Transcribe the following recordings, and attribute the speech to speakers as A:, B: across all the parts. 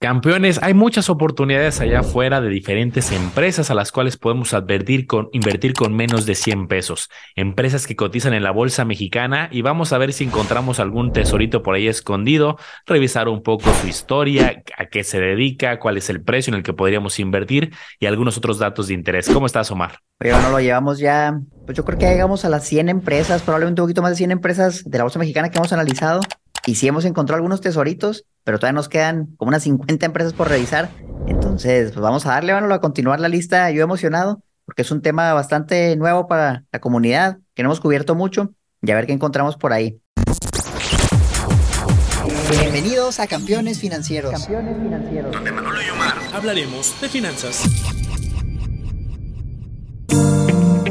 A: Campeones, hay muchas oportunidades allá afuera de diferentes empresas a las cuales podemos advertir con invertir con menos de 100 pesos. Empresas que cotizan en la bolsa mexicana y vamos a ver si encontramos algún tesorito por ahí escondido, revisar un poco su historia, a qué se dedica, cuál es el precio en el que podríamos invertir y algunos otros datos de interés. ¿Cómo estás, Omar?
B: Oye, bueno, lo llevamos ya, pues yo creo que llegamos a las 100 empresas, probablemente un poquito más de 100 empresas de la bolsa mexicana que hemos analizado. Y sí hemos encontrado algunos tesoritos, pero todavía nos quedan como unas 50 empresas por revisar. Entonces, pues vamos a darle, bueno, a continuar la lista. Yo emocionado, porque es un tema bastante nuevo para la comunidad, que no hemos cubierto mucho, y a ver qué encontramos por ahí.
C: Bienvenidos a Campeones Financieros.
B: Campeones financieros.
D: Donde Manolo y Omar hablaremos de finanzas.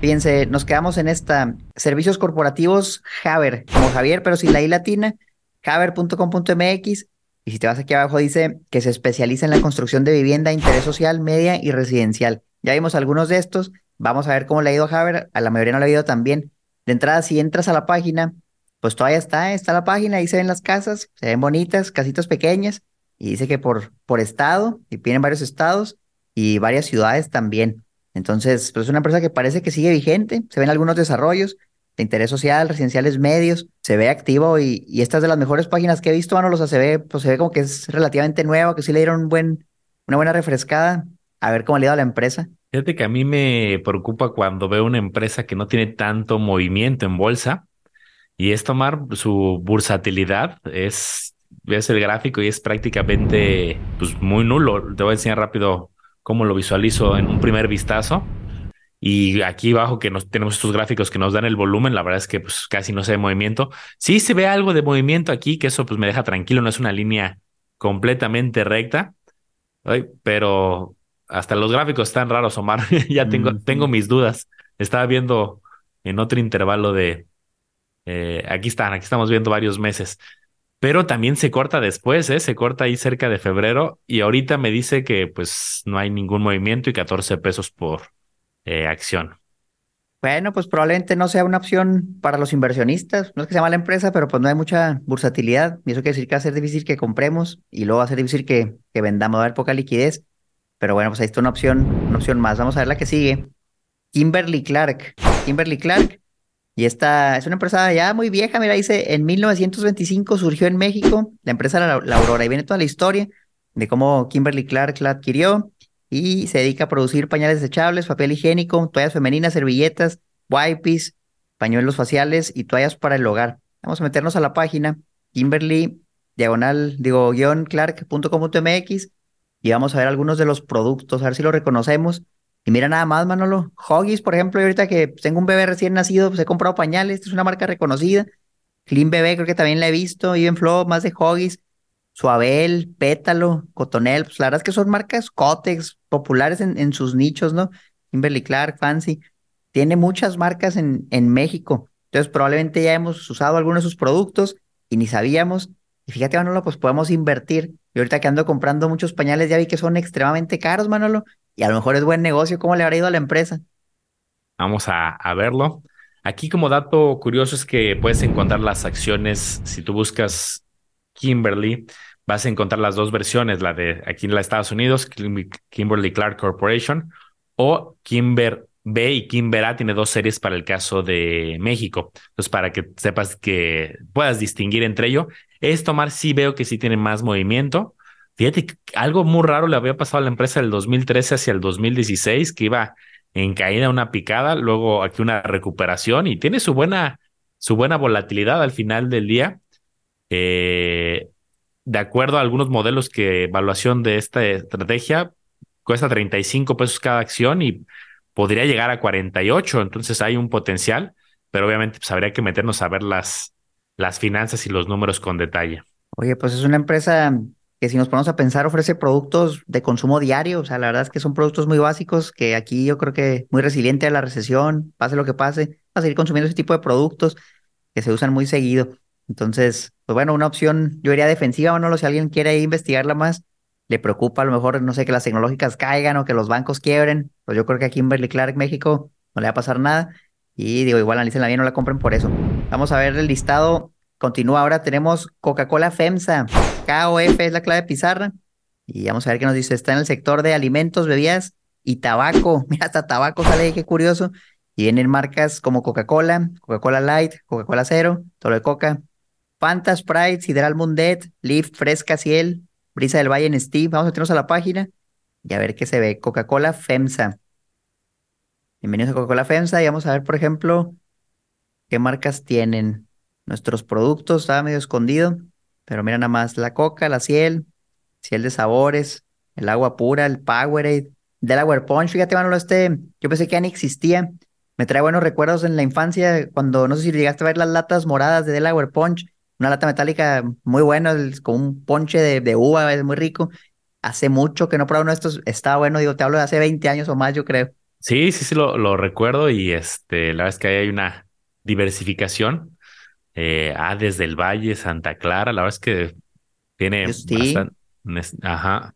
B: Fíjense, nos quedamos en esta servicios corporativos Haber, como Javier, pero sin la I latina, haber.com.mx. Y si te vas aquí abajo, dice que se especializa en la construcción de vivienda, interés social, media y residencial. Ya vimos algunos de estos. Vamos a ver cómo le ha ido a Haber. A la mayoría no le ha ido tan De entrada, si entras a la página, pues todavía está, está la página, ahí se ven las casas, se ven bonitas, casitas pequeñas. Y dice que por, por estado, y tienen varios estados y varias ciudades también. Entonces, pues es una empresa que parece que sigue vigente, se ven algunos desarrollos de interés social, residenciales medios, se ve activo y, y esta es de las mejores páginas que he visto, Manolo, o sea, se ve, pues se ve como que es relativamente nuevo, que sí le dieron un buen, una buena refrescada, a ver cómo le ha ido a la empresa.
A: Fíjate que a mí me preocupa cuando veo una empresa que no tiene tanto movimiento en bolsa y es tomar su bursatilidad, es, ves el gráfico y es prácticamente pues muy nulo. Te voy a enseñar rápido cómo lo visualizo en un primer vistazo. Y aquí abajo que nos, tenemos estos gráficos que nos dan el volumen, la verdad es que pues casi no se ve movimiento. Sí se ve algo de movimiento aquí, que eso pues me deja tranquilo, no es una línea completamente recta, pero hasta los gráficos están raros, Omar. ya tengo, tengo mis dudas. Estaba viendo en otro intervalo de... Eh, aquí están, aquí estamos viendo varios meses pero también se corta después, ¿eh? Se corta ahí cerca de febrero y ahorita me dice que pues no hay ningún movimiento y 14 pesos por eh, acción.
B: Bueno, pues probablemente no sea una opción para los inversionistas. No es que sea mala empresa, pero pues no hay mucha bursatilidad. Y eso quiere decir que va a ser difícil que compremos y luego va a ser difícil que, que vendamos, va a haber poca liquidez. Pero bueno, pues ahí está una opción, una opción más. Vamos a ver la que sigue. Kimberly Clark. Kimberly Clark y esta es una empresa ya muy vieja, mira, dice, en 1925 surgió en México la empresa La, Aurora y viene toda la historia de cómo Kimberly Clark la adquirió y se dedica a producir pañales desechables, papel higiénico, toallas femeninas, servilletas, wipes, pañuelos faciales y toallas para el hogar. Vamos a meternos a la página Kimberly diagonal, digo, guion clark.com.mx y vamos a ver algunos de los productos, a ver si lo reconocemos. Y mira nada más, Manolo. Hoggies, por ejemplo, ahorita que tengo un bebé recién nacido, pues he comprado pañales. Esta es una marca reconocida. Clean Bebé, creo que también la he visto. Even Flow, más de Hoggies. Suabel, Pétalo, Cotonel. Pues la verdad es que son marcas Cotex, populares en, en sus nichos, ¿no? Kimberly Clark, Fancy. Tiene muchas marcas en, en México. Entonces, probablemente ya hemos usado algunos de sus productos y ni sabíamos. Y fíjate, Manolo, pues podemos invertir. Y ahorita que ando comprando muchos pañales, ya vi que son extremadamente caros, Manolo y a lo mejor es buen negocio. ¿Cómo le habrá ido a la empresa?
A: Vamos a, verlo. Aquí como dato curioso es que puedes encontrar las acciones, si tú buscas Kimberly, vas a encontrar las dos versiones, la de aquí en los Estados Unidos, Kimberly Clark Corporation, o Kimber B y Kimber A tiene dos series para el caso de México. Entonces, para que sepas que puedas distinguir entre ello, es tomar, sí veo que sí tiene más movimiento, Fíjate, algo muy raro le había pasado a la empresa del 2013 hacia el 2016, que iba en caída una picada, luego aquí una recuperación y tiene su buena, su buena volatilidad al final del día. Eh, de acuerdo a algunos modelos que evaluación de esta estrategia, cuesta 35 pesos cada acción y podría llegar a 48, entonces hay un potencial, pero obviamente pues, habría que meternos a ver las, las finanzas y los números con detalle.
B: Oye, pues es una empresa que si nos ponemos a pensar ofrece productos de consumo diario, o sea, la verdad es que son productos muy básicos que aquí yo creo que muy resiliente a la recesión, pase lo que pase, va a seguir consumiendo ese tipo de productos que se usan muy seguido. Entonces, pues bueno, una opción, yo diría defensiva, o no, si alguien quiere investigarla más, le preocupa a lo mejor, no sé, que las tecnológicas caigan o que los bancos quiebren, pues yo creo que aquí en Berly Clark, México, no le va a pasar nada. Y digo, igual analícenla bien, no la compren por eso. Vamos a ver el listado. Continúa ahora, tenemos Coca-Cola FEMSA. KOF es la clave pizarra. Y vamos a ver qué nos dice. Está en el sector de alimentos, bebidas y tabaco. Mira, hasta tabaco sale ahí, qué curioso. Y vienen marcas como Coca-Cola, Coca-Cola Light, Coca-Cola Cero, todo de Coca, Fanta, Sprite, Sideral Mundet, Leaf, Fresca, Ciel, Brisa del Valle en Steve. Vamos a meternos a la página y a ver qué se ve. Coca-Cola FEMSA. Bienvenidos a Coca-Cola FEMSA y vamos a ver, por ejemplo, qué marcas tienen nuestros productos. Estaba medio escondido, pero mira nada más la Coca, la Ciel, Ciel de sabores, el agua pura, el Powerade, Delaware Punch. Fíjate, Manolo, este, yo pensé que ya ni existía. Me trae buenos recuerdos en la infancia cuando, no sé si llegaste a ver las latas moradas de Delaware Punch, una lata metálica muy buena, con un ponche de, uva, es muy rico. Hace mucho que no probaba uno de estos, estaba bueno, digo, te hablo de hace 20 años o más, yo creo.
A: Sí, sí, sí, lo, lo recuerdo y este, la verdad es que ahí hay una diversificación. Eh, ah, desde el Valle, Santa Clara, la verdad es que tiene bastante. Ajá.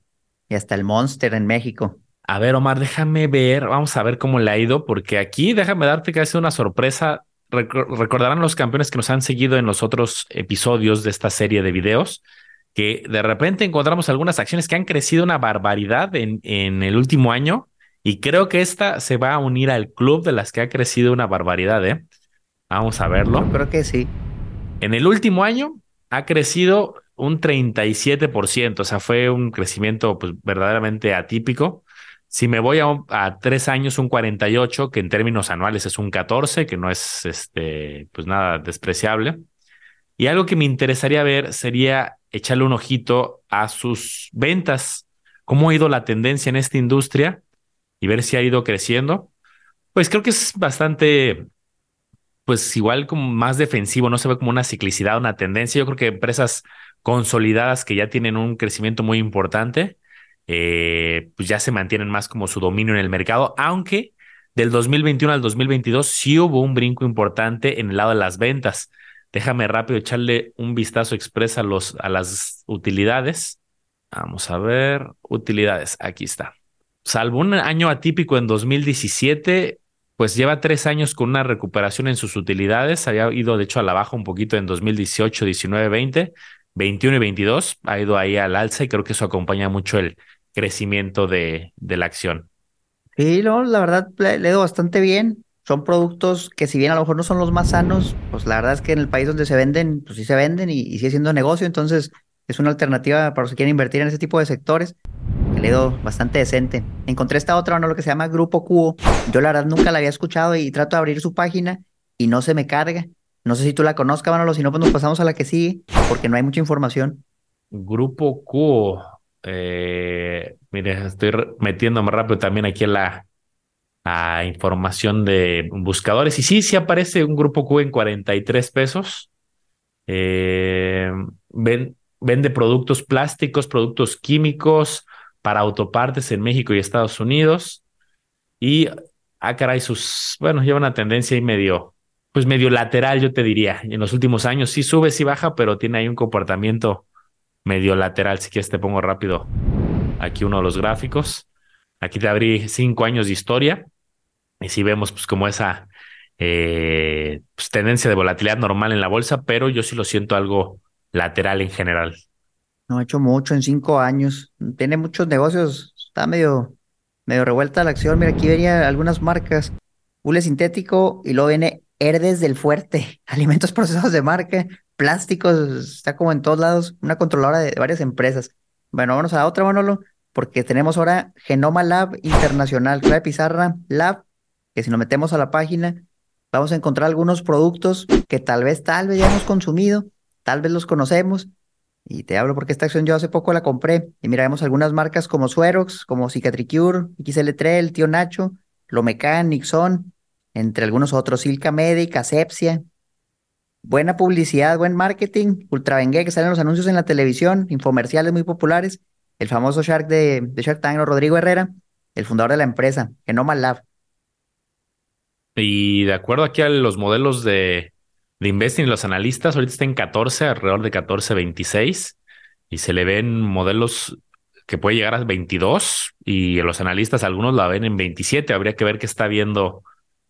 B: Y hasta el Monster en México.
A: A ver, Omar, déjame ver, vamos a ver cómo le ha ido, porque aquí déjame darte sido una sorpresa. recordarán los campeones que nos han seguido en los otros episodios de esta serie de videos, que de repente encontramos algunas acciones que han crecido una barbaridad en, en el último año y creo que esta se va a unir al club de las que ha crecido una barbaridad, ¿eh? Vamos a verlo.
B: creo que sí.
A: En el último año ha crecido un 37%, o sea, fue un crecimiento pues verdaderamente atípico. Si me voy a, tres años, un 48, que en términos anuales es un 14, que no es este, pues nada despreciable. Y algo que me interesaría ver sería echarle un ojito a sus ventas, cómo ha ido la tendencia en esta industria y ver si ha ido creciendo, pues creo que es bastante, pues igual como más defensivo, no se ve como una ciclicidad, una tendencia. Yo creo que empresas consolidadas que ya tienen un crecimiento muy importante, eh, pues ya se mantienen más como su dominio en el mercado, aunque del 2021 al 2022 sí hubo un brinco importante en el lado de las ventas. Déjame rápido echarle un vistazo expresa a, los, a las utilidades. Vamos a ver, utilidades, aquí está salvo un año atípico en 2017, pues lleva tres años con una recuperación en sus utilidades. Había ido, de hecho, a la baja un poquito en 2018, 19, 20, 21 y 22. Ha ido ahí al alza y creo que eso acompaña mucho el crecimiento de, de la acción.
B: Sí, no, la verdad le, le bastante bien. Son productos que si bien a lo mejor no son los más sanos, pues la verdad es que en el país donde se venden, pues sí se venden y, y sigue siendo negocio. Entonces es una alternativa para los que quieren invertir en ese tipo de sectores le bastante decente. Encontré esta otra, ¿no? Lo que se llama Grupo Cubo. Yo la verdad nunca la había escuchado y trato de abrir su página y no se me carga. No sé si tú la conozcas, Manolo, si no, pues nos pasamos a la que sigue, porque no hay mucha información.
A: Grupo Cubo. Eh, mire, estoy metiéndome rápido también aquí en la información de buscadores. Y sí, sí aparece un Grupo Cubo en 43 pesos. Eh, ven, vende productos plásticos, productos químicos, para autopartes en México y Estados Unidos. Y, ah, caray, sus, bueno, lleva una tendencia ahí medio, pues medio lateral, yo te diría. En los últimos años sí sube, sí baja, pero tiene ahí un comportamiento medio lateral. Si quieres te pongo rápido aquí uno de los gráficos. Aquí te abrí cinco años de historia. Y si vemos pues como esa eh, pues, tendencia de volatilidad normal en la bolsa, pero yo sí lo siento algo lateral en general.
B: No ha hecho mucho en cinco años. Tiene muchos negocios. Está medio, medio revuelta la acción. Mira, aquí venía algunas marcas. Hule sintético y luego viene Herdes del Fuerte. Alimentos procesados de marca. Plásticos. Está como en todos lados. Una controladora de varias empresas. Bueno, vamos a la otra, Manolo. Porque tenemos ahora Genoma Lab Internacional. Clave Pizarra Lab. Que si nos metemos a la página, vamos a encontrar algunos productos que tal vez, tal vez ya hemos consumido. Tal vez los conocemos y te hablo porque esta acción yo hace poco la compré. Y mira, vemos algunas marcas como Suerox, como Cicatricure, XL3, el Tío Nacho, Lomecan, Nixon, entre algunos otros, Silca Medic, Asepsia. buena publicidad, buen marketing, ultra vengue que salen los anuncios en la televisión, infomerciales muy populares. El famoso Shark de, de Shark Tank, Rodrigo Herrera, el fundador de la empresa, Genoma Lab.
A: Y de acuerdo aquí a los modelos de, de investing, los analistas ahorita están en 14, alrededor de 14, 26, y se le ven modelos que puede llegar a 22 y los analistas algunos la ven en 27. Habría que ver qué está viendo,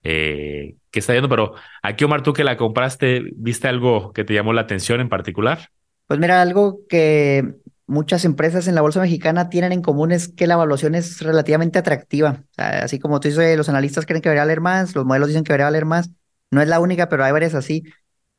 A: eh, qué está viendo. Pero aquí, Omar, tú que la compraste, ¿viste algo que te llamó la atención en particular?
B: Pues mira, algo que muchas empresas en la bolsa mexicana tienen en común es que la evaluación es relativamente atractiva. así como tú dices, los analistas creen que debería valer más, los modelos dicen que debería valer más. No es la única, pero hay varias así.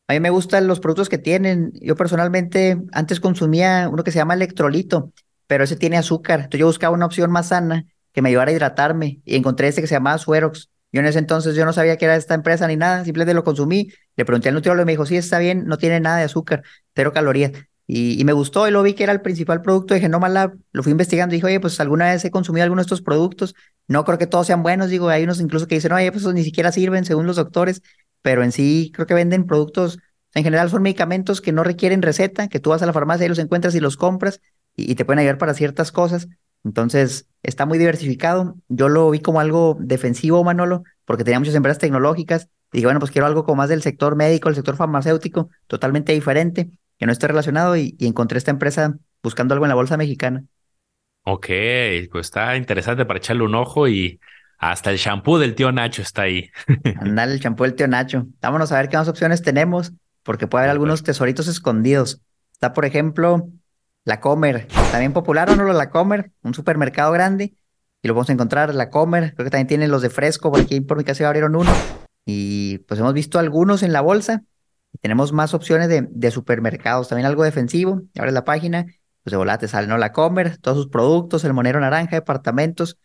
B: A mí me gustan los productos que tienen. Yo personalmente antes consumía uno que se llama electrolito, pero ese tiene azúcar. Entonces yo buscaba una opción más sana que me ayudara a hidratarme y encontré este que se llamaba Suerox. Yo en ese entonces yo no sabía que era esta empresa ni nada, simplemente lo consumí. Le pregunté al nutriólogo y me dijo, sí, está bien, no tiene nada de azúcar, cero calorías. Y, me gustó y lo vi que era el principal producto de Genoma Lab. Lo fui investigando y dije, oye, pues alguna vez he consumido alguno de estos productos. No creo que todos sean buenos. Digo, hay unos incluso que dicen, oye, pues ni siquiera sirven según los doctores. Pero en sí creo que venden productos, en general son medicamentos que no requieren receta, que tú vas a la farmacia y los encuentras y los compras y, te pueden ayudar para ciertas cosas. Entonces, está muy diversificado. Yo lo vi como algo defensivo, Manolo, porque tenía muchas empresas tecnológicas. Y dije, bueno, pues quiero algo como más del sector médico, el sector farmacéutico, totalmente diferente, que no esté relacionado. Y, encontré esta empresa buscando algo en la bolsa mexicana.
A: Ok, pues está interesante para echarle un ojo y hasta el shampoo del tío Nacho está ahí.
B: Andale, el shampoo del tío Nacho. Vámonos a ver qué más opciones tenemos, porque puede haber algunos tesoritos escondidos. Está, por ejemplo, la Comer, también popular o no la Comer, un supermercado grande. Y lo vamos a encontrar, la Comer, creo que también tienen los de fresco, por aquí por mi casa abrieron uno. Y pues hemos visto algunos en la bolsa. Tenemos más opciones de, de supermercados, también algo defensivo. Ahora la página, pues de volate sale, ¿no? La Comer, todos sus productos, el monero naranja, departamentos.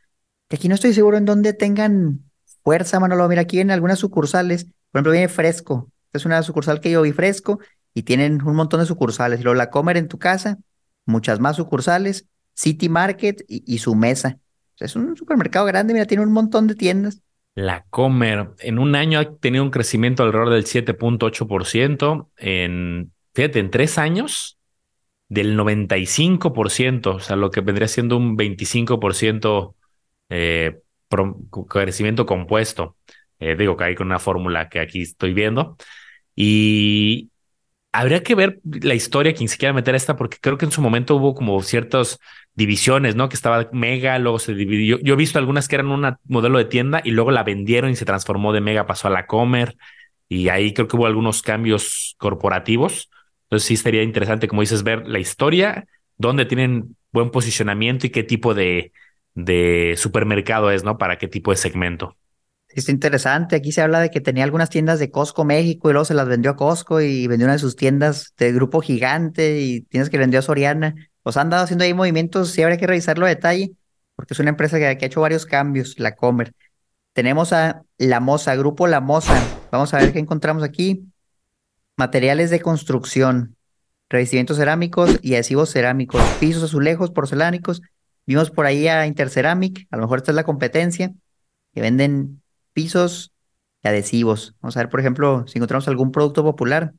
B: Que aquí no estoy seguro en dónde tengan fuerza, Manolo. Mira, aquí en algunas sucursales, por ejemplo, viene fresco. Es una sucursal que yo vi fresco y tienen un montón de sucursales. Y luego la Comer en tu casa, muchas más sucursales, City Market y, su mesa. es un supermercado grande, mira, tiene un montón de tiendas.
A: La Comer en un año ha tenido un crecimiento alrededor del 7.8%. En, fíjate, en tres años del 95%, o sea, lo que vendría siendo un 25% eh, crecimiento compuesto. Eh, digo que hay con una fórmula que aquí estoy viendo. Y, habría que ver la historia, quien se quiera meter esta, porque creo que en su momento hubo como ciertas divisiones, ¿no? Que estaba Mega, luego se dividió. Yo he visto algunas que eran un modelo de tienda y luego la vendieron y se transformó de Mega, pasó a la Comer. Y ahí creo que hubo algunos cambios corporativos. Entonces sí sería interesante, como dices, ver la historia, dónde tienen buen posicionamiento y qué tipo de, de supermercado es, ¿no? Para qué tipo de segmento.
B: Es interesante. Aquí se habla de que tenía algunas tiendas de Costco México y luego se las vendió a Costco y vendió una de sus tiendas de grupo gigante y tiendas que vendió a Soriana. O sea, han dado haciendo ahí movimientos. Sí, habría que revisarlo a detalle porque es una empresa que, ha hecho varios cambios, la Comer. Tenemos a La Moza, Grupo La Moza. Vamos a ver qué encontramos aquí. Materiales de construcción, revestimientos cerámicos y adhesivos cerámicos, pisos azulejos, porcelánicos. Vimos por ahí a Interceramic, a lo mejor esta es la competencia, que venden pisos y adhesivos. Vamos a ver, por ejemplo, si encontramos algún producto popular.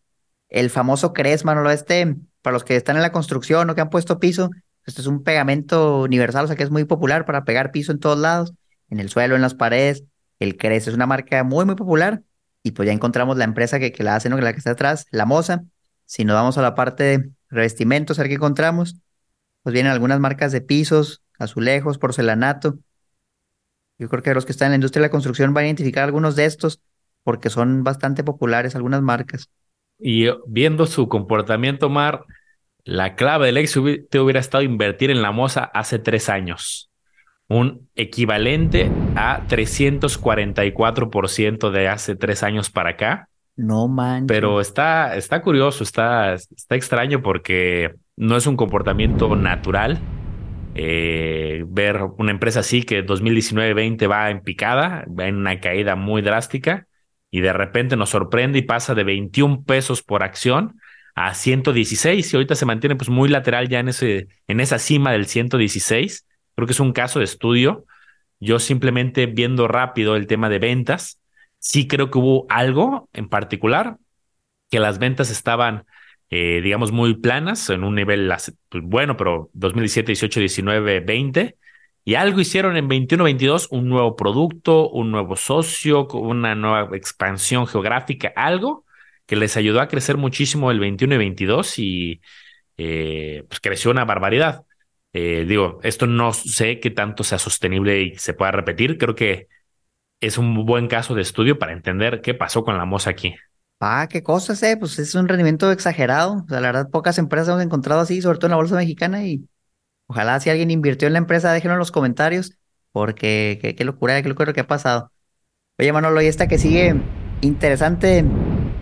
B: El famoso Cresma, ¿no? Este, para los que están en la construcción o que han puesto piso, este es un pegamento universal, o sea que es muy popular para pegar piso en todos lados, en el suelo, en las paredes. El Cres es una marca muy, muy popular. Y pues ya encontramos la empresa que, que la hace, ¿no? La que está atrás, la Moza. Si nos vamos a la parte de revestimientos, a ver qué encontramos. Pues vienen algunas marcas de pisos, azulejos, porcelanato, yo creo que los que están en la industria de la construcción van a identificar algunos de estos porque son bastante populares algunas marcas.
A: Y viendo su comportamiento, Mar, la clave del éxito te hubiera estado invertir en la moza hace tres años. Un equivalente a 344% de hace tres años para acá.
B: No manches.
A: Pero está, está curioso, está, está extraño porque no es un comportamiento natural eh, ver una empresa así que 2019-20 va en picada, va en una caída muy drástica y de repente nos sorprende y pasa de 21 pesos por acción a 116 y ahorita se mantiene pues muy lateral ya en, ese, en esa cima del 116. Creo que es un caso de estudio. Yo simplemente viendo rápido el tema de ventas, sí creo que hubo algo en particular que las ventas estaban, eh, digamos, muy planas, en un nivel pues, bueno, pero 2017, 18, 19, 20. Y algo hicieron en 21, 22, un nuevo producto, un nuevo socio, una nueva expansión geográfica, algo que les ayudó a crecer muchísimo el 21 y 22 y eh, pues creció una barbaridad. Eh, digo, esto no sé qué tanto sea sostenible y se pueda repetir. Creo que es un buen caso de estudio para entender qué pasó con la moza aquí.
B: Ah, qué cosas, eh. Pues es un rendimiento exagerado. O sea, la verdad, pocas empresas hemos encontrado así, sobre todo en la bolsa mexicana. Y ojalá si alguien invirtió en la empresa, déjenlo en los comentarios, porque qué, locura, qué locura que ha pasado. Oye, Manolo, y esta que sigue interesante.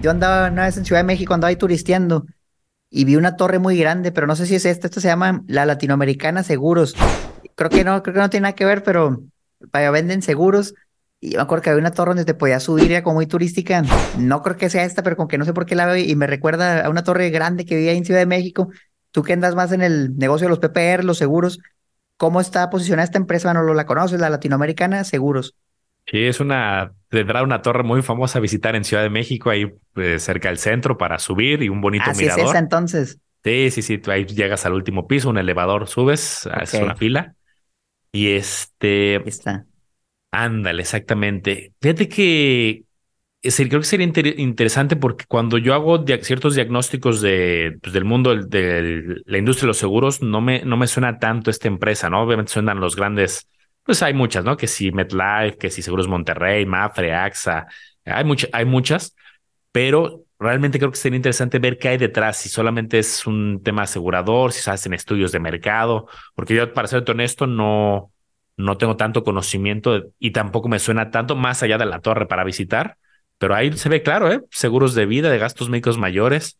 B: Yo andaba una vez en Ciudad de México, andaba ahí turisteando y vi una torre muy grande, pero no sé si es esta. Esto se llama la Latinoamericana Seguros. Creo que no, creo que no tiene nada que ver, pero venden seguros. Y me acuerdo que había una torre donde te podías subir, era como muy turística. No creo que sea esta, pero como que no sé por qué la veo y me recuerda a una torre grande que vivía en Ciudad de México. Tú que andas más en el negocio de los PPR, los seguros, ¿cómo está posicionada esta empresa? ¿No lo la conoces? La Latinoamericana Seguros.
A: Sí, es una, tendrá una torre muy famosa a visitar en Ciudad de México, ahí pues, cerca del centro para subir y un bonito
B: Así
A: mirador.
B: es esa entonces.
A: Sí, sí, sí, tú ahí llegas al último piso, un elevador, subes, es una fila. Y este...
B: Ahí está.
A: Ándale, exactamente. Fíjate que creo que sería interesante porque cuando yo hago ciertos diagnósticos de, pues, del mundo de la industria de los seguros, no me, no me suena tanto esta empresa, ¿no? Obviamente suenan los grandes, pues hay muchas, ¿no? Que si MetLife, que si Seguros Monterrey, Mafre, AXA, hay, muchas hay muchas, pero realmente creo que sería interesante ver qué hay detrás, si solamente es un tema asegurador, si se hacen estudios de mercado, porque yo, para ser honesto, no no tengo tanto conocimiento y tampoco me suena tanto más allá de la torre para visitar, pero ahí se ve claro, ¿eh? Seguros de vida, de gastos médicos mayores.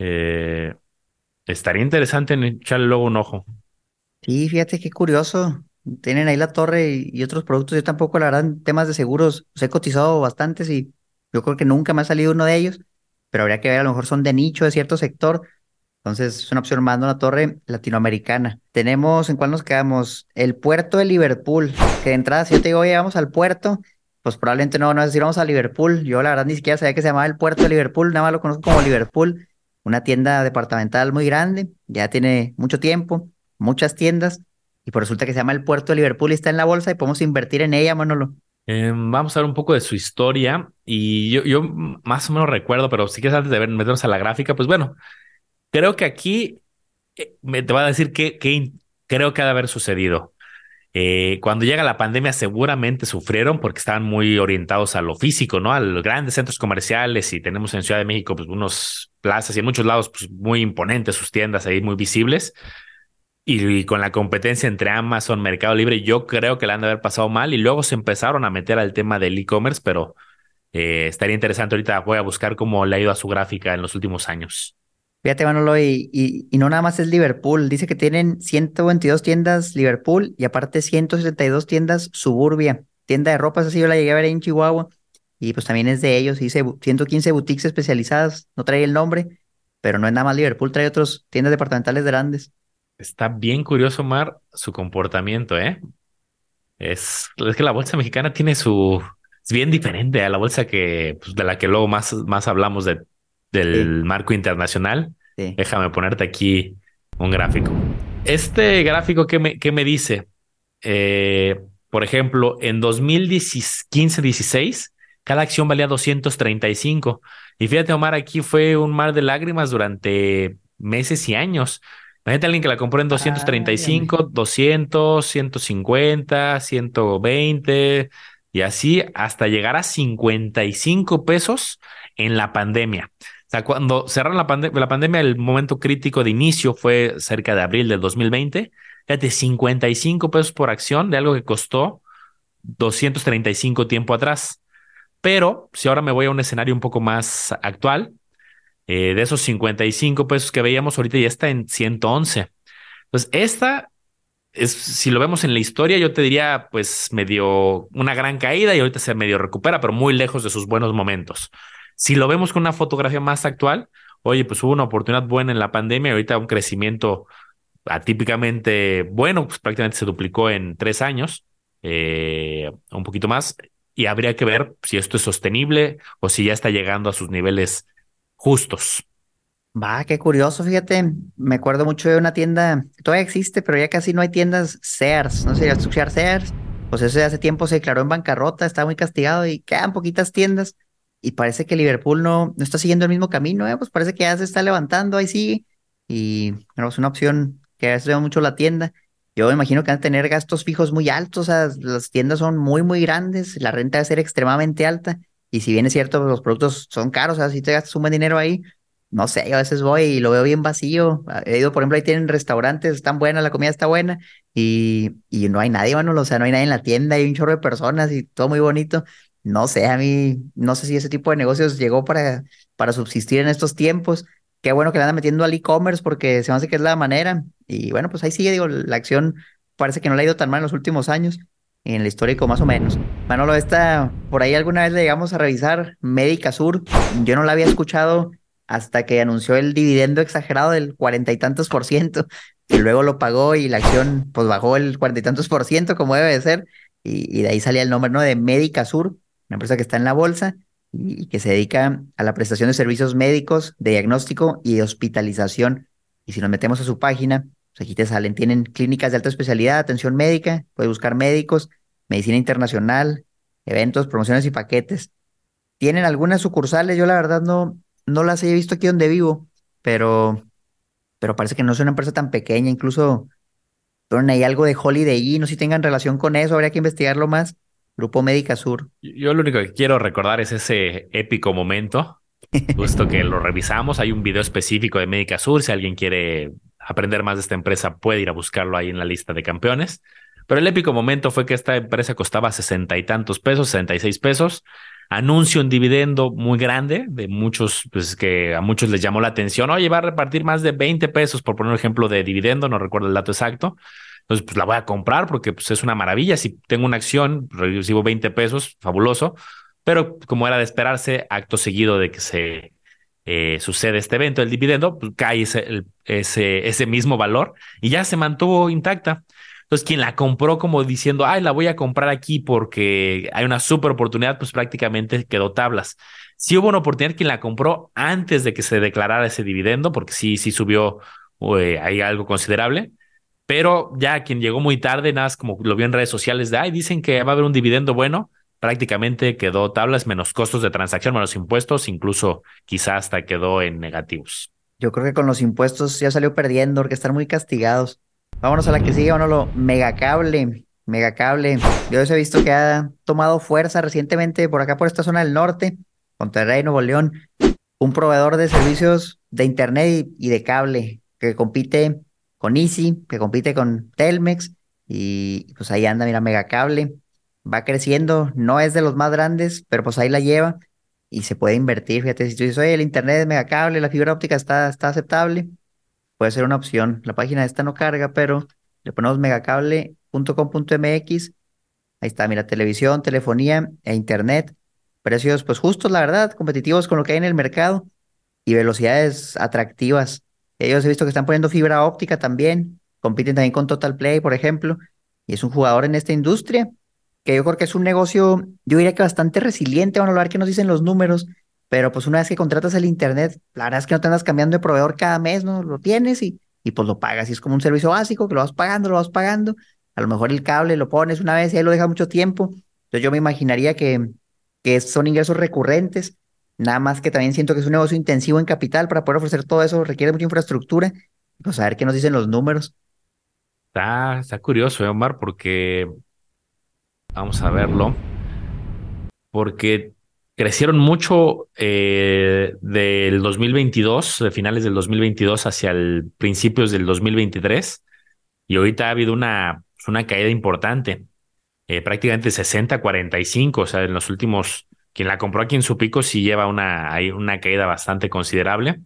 A: Eh, estaría interesante en echarle luego un ojo.
B: Sí, fíjate qué curioso. Tienen ahí la torre y, otros productos. Yo tampoco, la verdad, en temas de seguros, os he cotizado bastantes y yo creo que nunca me ha salido uno de ellos, pero habría que ver, a lo mejor son de nicho, de cierto sector. Entonces, es una opción más, una torre latinoamericana. Tenemos, ¿en cuál nos quedamos? El puerto de Liverpool, que de entrada, si yo te digo, oye, vamos al puerto, pues probablemente no, no es decir, vamos a Liverpool. Yo la verdad ni siquiera sabía que se llamaba el puerto de Liverpool, nada más lo conozco como Liverpool, una tienda departamental muy grande, ya tiene mucho tiempo, muchas tiendas, y pues resulta que se llama el puerto de Liverpool y está en la bolsa y podemos invertir en ella, Manolo.
A: Em, vamos a ver un poco de su historia y yo, yo más o menos recuerdo, pero si quieres antes de ver, meternos a la gráfica, pues bueno, Creo que aquí eh, me te va a decir que, creo que ha de haber sucedido. Eh, cuando llega la pandemia seguramente sufrieron porque estaban muy orientados a lo físico, ¿no? A los grandes centros comerciales y tenemos en Ciudad de México pues unos plazas y en muchos lados pues muy imponentes sus tiendas ahí muy visibles. Y, con la competencia entre Amazon, Mercado Libre, yo creo que la han de haber pasado mal y luego se empezaron a meter al tema del e-commerce, pero eh, estaría interesante ahorita voy a buscar cómo le ha ido a su gráfica en los últimos años.
B: Fíjate, Manolo, y, y, no nada más es Liverpool. Dice que tienen 122 tiendas Liverpool y aparte 172 tiendas Suburbia. Tienda de ropa, así yo la llegué a ver en Chihuahua. Y pues también es de ellos. Dice 115 boutiques especializadas. No trae el nombre, pero no es nada más Liverpool. Trae otras tiendas departamentales grandes.
A: Está bien curioso, Mar, su comportamiento, ¿eh? Es, es que la bolsa mexicana tiene su... Es bien diferente a la bolsa que, pues, de la que luego más, más hablamos de del marco internacional. Déjame ponerte aquí un gráfico. Este gráfico, ¿qué me, qué me dice? Eh, por ejemplo, en 2015-16, cada acción valía 235. Y fíjate, Omar, aquí fue un mar de lágrimas durante meses y años. Imagínate a alguien que la compró en 235, 200, 150, 120 y así hasta llegar a 55 pesos en la pandemia. Sea, cuando cerraron la, la pandemia, el momento crítico de inicio fue cerca de abril del 2020. Fíjate, 55 pesos por acción de algo que costó 235 tiempo atrás. Pero si ahora me voy a un escenario un poco más actual, eh, de esos 55 pesos que veíamos ahorita ya está en 111. Entonces, esta es, si lo vemos en la historia, yo te diría, pues medio una gran caída y ahorita se medio recupera, pero muy lejos de sus buenos momentos. Si lo vemos con una fotografía más actual, oye, pues hubo una oportunidad buena en la pandemia, ahorita un crecimiento atípicamente bueno, pues prácticamente se duplicó en tres años, eh, un poquito más, y habría que ver si esto es sostenible o si ya está llegando a sus niveles justos.
B: Va, qué curioso, fíjate, me acuerdo mucho de una tienda, todavía existe, pero ya casi no hay tiendas Sears, no sé escuchar Sears, pues ese hace tiempo se declaró en bancarrota, está muy castigado y quedan poquitas tiendas y parece que Liverpool no, no está siguiendo el mismo camino, ¿eh? pues parece que ya se está levantando, ahí sigue y es una opción que ha estudiado mucho la tienda. Yo me imagino que van a tener gastos fijos muy altos, o sea, las tiendas son muy, muy grandes, la renta debe ser extremadamente alta y si bien es cierto, los productos son caros, o sea, si te gastas un buen dinero ahí, no sé, yo a veces voy y lo veo bien vacío. He ido, por ejemplo, ahí tienen restaurantes, están buenas, la comida está buena y, y no hay nadie, bueno, o sea, no hay nadie en la tienda, hay un chorro de personas y todo muy bonito. No sé, a mí, no sé si ese tipo de negocios llegó para, para subsistir en estos tiempos. Qué bueno que le andan metiendo al e-commerce porque se me hace que es la manera. Y bueno, pues ahí sigue, digo, la acción parece que no le ha ido tan mal en los últimos años, en el histórico más o menos. Manolo, esta, por ahí alguna vez le llegamos a revisar Médica Sur. Yo no la había escuchado hasta que anunció el dividendo exagerado del cuarenta y tantos por ciento, y luego lo pagó y la acción pues bajó el cuarenta y tantos por ciento como debe de ser, y, de ahí salía el nombre ¿no? de Médica Sur, una empresa que está en la bolsa y, que se dedica a la prestación de servicios médicos, de diagnóstico y de hospitalización. Y si nos metemos a su página, pues aquí te salen, tienen clínicas de alta especialidad, atención médica, puedes buscar médicos, medicina internacional, eventos, promociones y paquetes. Tienen algunas sucursales, yo la verdad no, no las he visto aquí donde vivo, pero, pero parece que no es una empresa tan pequeña, incluso ponen ahí algo de Holiday Inn, no sé si tengan relación con eso, habría que investigarlo más. Grupo Médica Sur.
A: Yo lo único que quiero recordar es ese épico momento, justo que lo revisamos. Hay un video específico de Médica Sur. Si alguien quiere aprender más de esta empresa, puede ir a buscarlo ahí en la lista de campeones. Pero el épico momento fue que esta empresa costaba sesenta y tantos pesos, sesenta y seis pesos anuncio un dividendo muy grande de muchos, pues que a muchos les llamó la atención. Oye, va a repartir más de 20 pesos, por poner un ejemplo de dividendo, no recuerdo el dato exacto. Entonces, pues la voy a comprar porque pues, es una maravilla. Si tengo una acción, recibo 20 pesos, fabuloso. Pero como era de esperarse, acto seguido de que se eh, sucede este evento, el dividendo, pues, cae ese, ese, mismo valor y ya se mantuvo intacta. Entonces, quien la compró como diciendo, ay, la voy a comprar aquí porque hay una super oportunidad, pues prácticamente quedó tablas. Sí hubo una oportunidad quien la compró antes de que se declarara ese dividendo, porque sí, sí subió eh, ahí algo considerable. Pero ya quien llegó muy tarde, nada más como lo vio en redes sociales de, ay, dicen que va a haber un dividendo bueno, prácticamente quedó tablas menos costos de transacción, menos impuestos, incluso quizá hasta quedó en negativos.
B: Yo creo que con los impuestos ya salió perdiendo porque están muy castigados. Vámonos a la que sigue, lo Megacable. Megacable. Yo he visto que ha tomado fuerza recientemente por acá, por esta zona del norte, Monterrey, Nuevo León. Un proveedor de servicios de internet y de cable que compite con Easy, que compite con Telmex. Y pues ahí anda, mira, Megacable. Va creciendo, no es de los más grandes, pero pues ahí la lleva y se puede invertir. Fíjate, si tú dices, oye, el internet es Megacable, la fibra óptica está, está aceptable puede ser una opción. La página esta no carga, pero le ponemos megacable.com.mx. Ahí está, mira, televisión, telefonía e internet. Precios, pues justos, la verdad, competitivos con lo que hay en el mercado y velocidades atractivas. Ellos he visto que están poniendo fibra óptica también. Compiten también con Total Play, por ejemplo. Y es un jugador en esta industria que yo creo que es un negocio, yo diría que bastante resiliente. Vamos a ver qué nos dicen los números. Pero pues una vez que contratas el internet, la verdad es que no te andas cambiando de proveedor cada mes, ¿no? Lo tienes y, y pues lo pagas. Y es como un servicio básico que lo vas pagando, lo vas pagando. A lo mejor el cable lo pones una vez y ahí lo dejas mucho tiempo. Entonces yo me imaginaría que, que son ingresos recurrentes. Nada más que también siento que es un negocio intensivo en capital para poder ofrecer todo eso, requiere mucha infraestructura. Pues a ver qué nos dicen los números.
A: Está, curioso, ¿eh, Omar, porque vamos a verlo. Porque crecieron mucho eh, del 2022, de finales del 2022 hacia el principios del 2023, y ahorita ha habido una, una caída importante, eh, prácticamente 60-45, o sea, en los últimos, quien la compró aquí en su pico sí lleva una, hay una caída bastante considerable.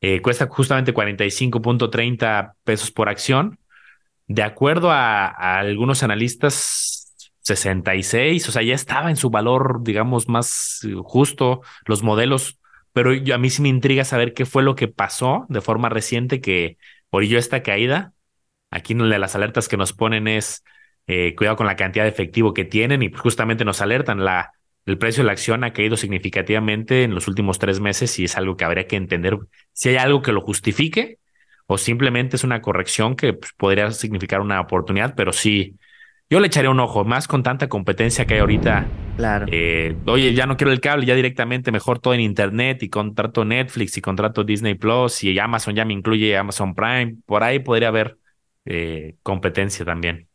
A: Eh, cuesta justamente 45.30 pesos por acción. De acuerdo a algunos analistas, 66, o sea, ya estaba en su valor, digamos, más justo los modelos, pero yo, a mí sí me intriga saber qué fue lo que pasó de forma reciente que orilló esta caída. Aquí de las alertas que nos ponen es eh, cuidado con la cantidad de efectivo que tienen y justamente nos alertan la, el precio de la acción ha caído significativamente en los últimos tres meses y es algo que habría que entender si hay algo que lo justifique o simplemente es una corrección que pues, podría significar una oportunidad, pero sí, yo le echaré un ojo, más con tanta competencia que hay ahorita.
B: Claro.
A: Eh, oye, ya no quiero el cable, ya directamente mejor todo en internet y contrato Netflix y contrato Disney Plus y Amazon ya me incluye Amazon Prime. Por ahí podría haber eh, competencia también.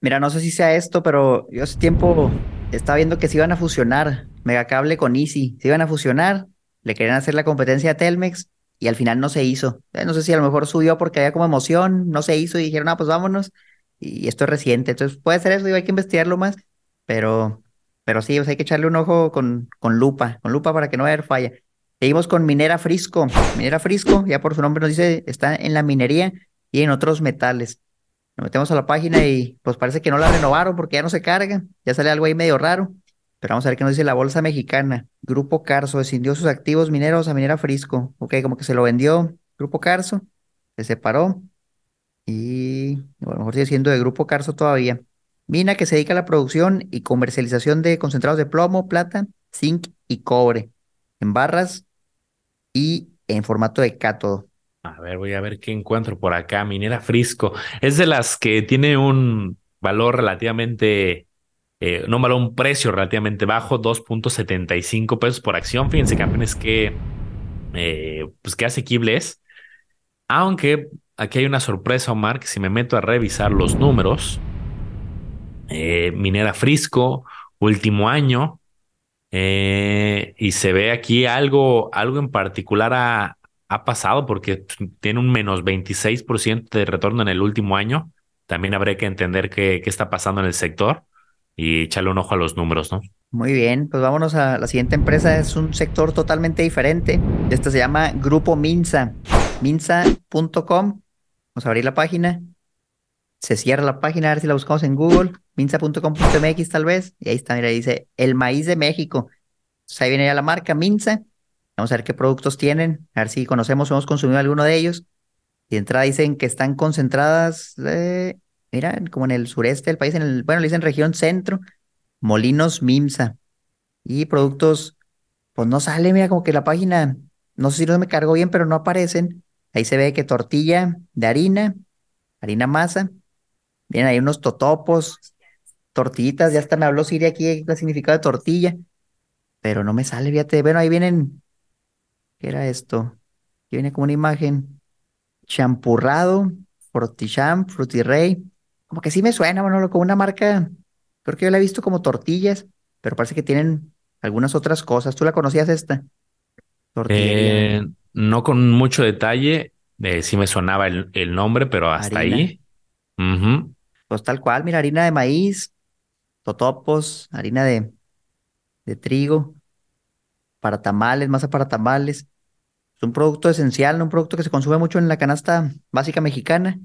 B: Mira, no sé si sea esto, pero yo hace tiempo estaba viendo que se iban a fusionar Megacable con Easy. Se iban a fusionar, le querían hacer la competencia a Telmex y al final no se hizo. Eh, no sé si a lo mejor subió porque había como emoción, no se hizo y dijeron, ah, pues vámonos. Y esto es reciente, entonces puede ser eso, hay que investigarlo más, pero, pero sí, hay que echarle un ojo con, con lupa, con lupa para que no haya falla. Seguimos con Minera Frisco. Minera Frisco, ya por su nombre nos dice, está en la minería y en otros metales. Nos metemos a la página y pues parece que no la renovaron porque ya no se carga, ya sale algo ahí medio raro. Pero vamos a ver qué nos dice la Bolsa Mexicana. Grupo Carso escindió sus activos mineros a Minera Frisco. Ok, como que se lo vendió Grupo Carso, se separó y a lo mejor sigue siendo de Grupo Carso todavía. Mina que se dedica a la producción y comercialización de concentrados de plomo, plata, zinc y cobre en barras y en formato de cátodo.
A: A ver, voy a ver qué encuentro por acá. Minera Frisco. Es de las que tiene un valor relativamente, eh, no valor, un precio relativamente bajo, 2.75 pesos por acción. Fíjense, campeones, que, eh, pues qué asequible es. Aunque aquí hay una sorpresa, Omar, que si me meto a revisar los números, eh, Minera Frisco, último año, y se ve aquí algo, algo en particular a, ha pasado porque tiene un menos 26% de retorno en el último año. También habría que entender qué, está pasando en el sector y echarle un ojo a los números, ¿no?
B: Muy bien, pues vámonos a la siguiente empresa. Es un sector totalmente diferente. Esta se llama Grupo Minsa. Minsa.com. Vamos a abrir la página. Se cierra la página, a ver si la buscamos en Google. Minsa.com.mx tal vez. Y ahí está, mira, dice el maíz de México. ahí viene ya la marca Minsa. Vamos a ver qué productos tienen, a ver si conocemos o hemos consumido alguno de ellos. Y de entrada dicen que están concentradas, eh, mira, como en el sureste del país, en el, bueno, le dicen región centro, Molinos Mimsa. Y productos, pues no sale, mira, como que la página, no sé si no me cargo bien, pero no aparecen. Ahí se ve que tortilla de harina, harina masa. Vienen ahí unos totopos, tortillitas, ya hasta me habló Siri aquí el significado de tortilla, pero no me sale, fíjate. Bueno, ahí vienen ¿Qué era esto? Aquí viene como una imagen. Champurrado, Fruticham, Frutirrey. Como que sí me suena, bueno, como una marca. Creo que yo la he visto como tortillas, pero parece que tienen algunas otras cosas. ¿Tú la conocías esta?
A: Eh, no con mucho detalle. Eh, sí me sonaba el, el nombre, pero hasta ahí.
B: Pues tal cual, mira, harina de maíz, totopos, harina de, de trigo, para tamales, masa para tamales un producto esencial, un producto que se consume mucho en la canasta básica mexicana.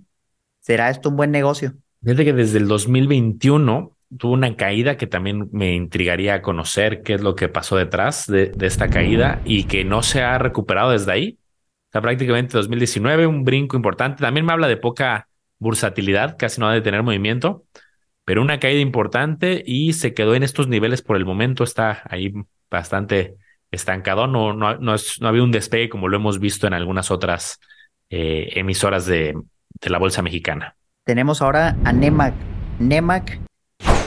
B: ¿Será esto un buen negocio?
A: Desde que desde el 2021 tuvo una caída que también me intrigaría conocer qué es lo que pasó detrás de, esta caída y que no se ha recuperado desde ahí. O sea, prácticamente 2019, un brinco importante. También me habla de poca bursatilidad, casi no ha de tener movimiento, pero una caída importante y se quedó en estos niveles por el momento. Está ahí bastante estancado, no, no, no, es, no ha habido un despegue como lo hemos visto en algunas otras eh, emisoras de, la Bolsa Mexicana.
B: Tenemos ahora a Nemac. Nemac,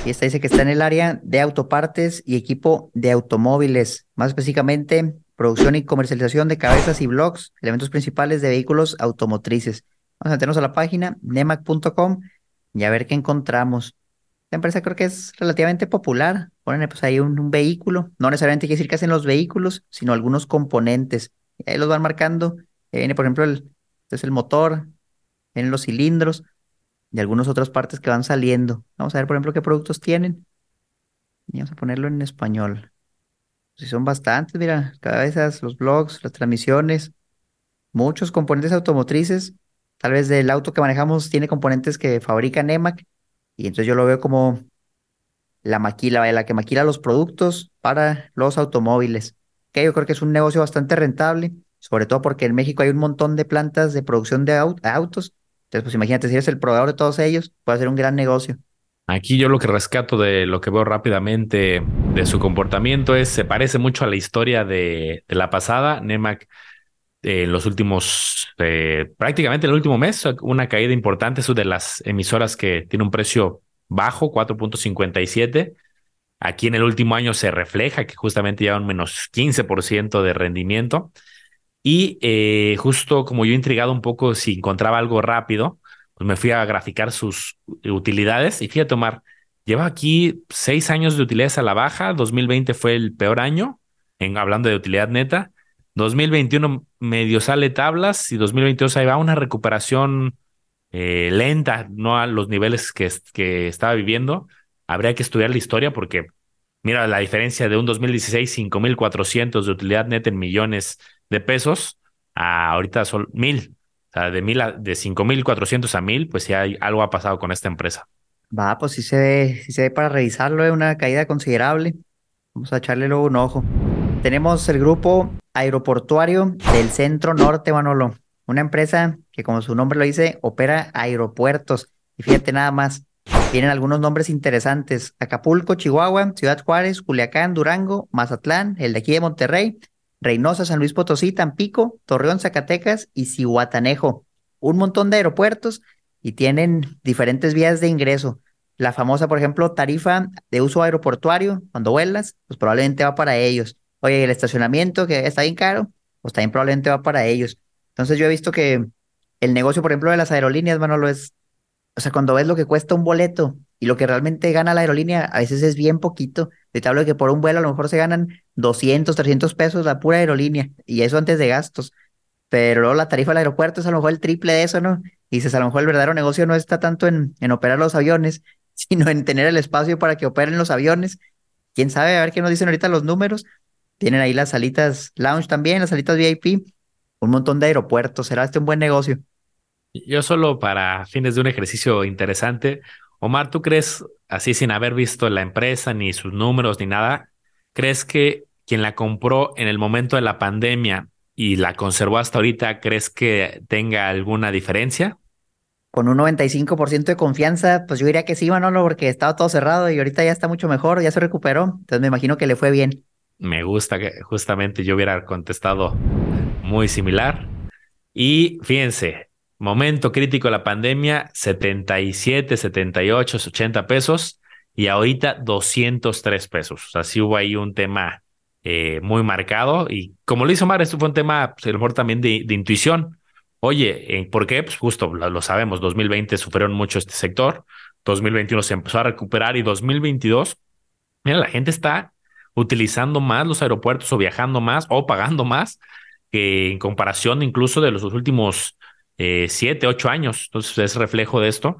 B: y esta dice que está en el área de autopartes y equipo de automóviles, más específicamente producción y comercialización de cabezas y bloques, elementos principales de vehículos automotrices. Vamos a meternos a la página nemac.com y a ver qué encontramos. La empresa creo que es relativamente popular. Ponen pues ahí un, vehículo. No necesariamente quiere decir que hacen los vehículos, sino algunos componentes. Ahí los van marcando. Viene, por ejemplo, el, este es el motor, vienen los cilindros y algunas otras partes que van saliendo. Vamos a ver, por ejemplo, qué productos tienen. Y vamos a ponerlo en español. Si son bastantes, mira, cabezas, los blogs, las transmisiones, muchos componentes automotrices. Tal vez del auto que manejamos tiene componentes que fabrica NEMAC y entonces yo lo veo como la maquila, la que maquila los productos para los automóviles. Que yo creo que es un negocio bastante rentable, sobre todo porque en México hay un montón de plantas de producción de autos. Entonces, pues imagínate, si eres el proveedor de todos ellos, puede ser un gran negocio.
A: Aquí yo lo que rescato de lo que veo rápidamente de su comportamiento es, se parece mucho a la historia de, la pasada. Nemac en los últimos, eh, prácticamente el último mes, una caída importante, es una de las emisoras que tiene un precio bajo, 4.57. Aquí en el último año se refleja que justamente lleva un menos 15% de rendimiento. Y eh, justo como yo intrigado un poco si encontraba algo rápido, pues me fui a graficar sus utilidades y fíjate, Omar, lleva aquí seis años de utilidades a la baja, 2020 fue el peor año, en, hablando de utilidad neta, 2021 medio sale tablas y 2022 ahí va una recuperación eh, lenta, no a los niveles que, estaba viviendo. Habría que estudiar la historia porque mira la diferencia de un 2016, 5.400 de utilidad neta en millones de pesos a ahorita son mil. O sea, de, mil a, de 5.400 a mil, pues si hay, algo ha pasado con esta empresa.
B: Va, pues sí se ve, sí se ve para revisarlo, es una caída considerable. Vamos a echarle luego un ojo. Tenemos el grupo aeroportuario del Centro Norte, Manolo. Una empresa que, como su nombre lo dice, opera aeropuertos. Y fíjate nada más, tienen algunos nombres interesantes. Acapulco, Chihuahua, Ciudad Juárez, Culiacán, Durango, Mazatlán, el de aquí de Monterrey, Reynosa, San Luis Potosí, Tampico, Torreón, Zacatecas y Cihuatanejo. Un montón de aeropuertos y tienen diferentes vías de ingreso. La famosa, por ejemplo, tarifa de uso aeroportuario, cuando vuelas, pues probablemente va para ellos. Oye, el estacionamiento que está bien caro, pues también probablemente va para ellos. Entonces yo he visto que el negocio, por ejemplo, de las aerolíneas, Manolo, es, o sea, cuando ves lo que cuesta un boleto y lo que realmente gana la aerolínea, a veces es bien poquito. Te hablo de que por un vuelo a lo mejor se ganan 200, 300 pesos la pura aerolínea y eso antes de gastos. Pero luego la tarifa del aeropuerto es a lo mejor el triple de eso, ¿no? Y dices, a lo mejor el verdadero negocio no está tanto en, en operar los aviones, sino en tener el espacio para que operen los aviones. Quién sabe, a ver qué nos dicen ahorita los números. Tienen ahí las salitas lounge también, las salitas VIP, un montón de aeropuertos. ¿Será este un buen negocio?
A: Yo solo para fines de un ejercicio interesante, Omar, ¿tú crees, así sin haber visto la empresa, ni sus números, ni nada, crees que quien la compró en el momento de la pandemia y la conservó hasta ahorita, crees que tenga alguna diferencia?
B: Con un 95% de confianza, pues yo diría que sí, Manolo, porque estaba todo cerrado y ahorita ya está mucho mejor, ya se recuperó. Entonces me imagino que le fue bien
A: me gusta que justamente yo hubiera contestado muy similar. Y fíjense, momento crítico de la pandemia, 77, 78, 80 pesos y ahorita 203 pesos. O sea, sí hubo ahí un tema eh, muy marcado y como lo hizo Mar, esto fue un tema, pues, a lo mejor también de, intuición. Oye, eh, ¿por qué? Pues justo lo, lo sabemos, 2020 sufrieron mucho este sector, 2021 se empezó a recuperar y 2022, mira, la gente está utilizando más los aeropuertos o viajando más o pagando más que en comparación incluso de los últimos eh, siete, ocho años. Entonces es reflejo de esto.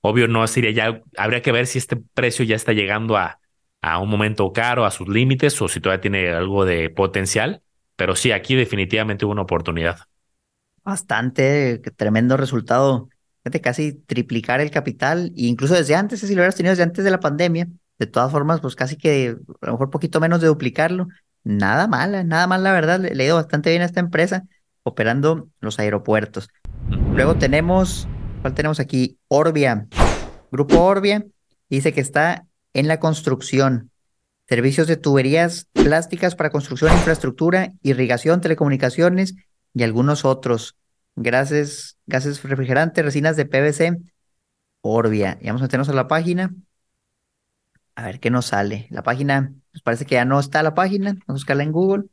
A: Obvio no sería ya, habría que ver si este precio ya está llegando a, a un momento caro, a sus límites o si todavía tiene algo de potencial. Pero sí, aquí definitivamente hubo una oportunidad.
B: Bastante, tremendo resultado. de casi triplicar el capital, e incluso desde antes, si lo hubieras tenido desde antes de la pandemia, de todas formas, pues casi que a lo mejor poquito menos de duplicarlo. Nada mala, nada mal, la verdad. Le, he ido bastante bien a esta empresa operando los aeropuertos. Luego tenemos, ¿cuál tenemos aquí? Orbia. Grupo Orbia dice que está en la construcción. Servicios de tuberías plásticas para construcción, infraestructura, irrigación, telecomunicaciones y algunos otros. Gases, gases refrigerantes, resinas de PVC. Orbia. Y vamos a meternos a la página. A ver qué nos sale. La página, pues parece que ya no está la página. Vamos a buscarla en Google.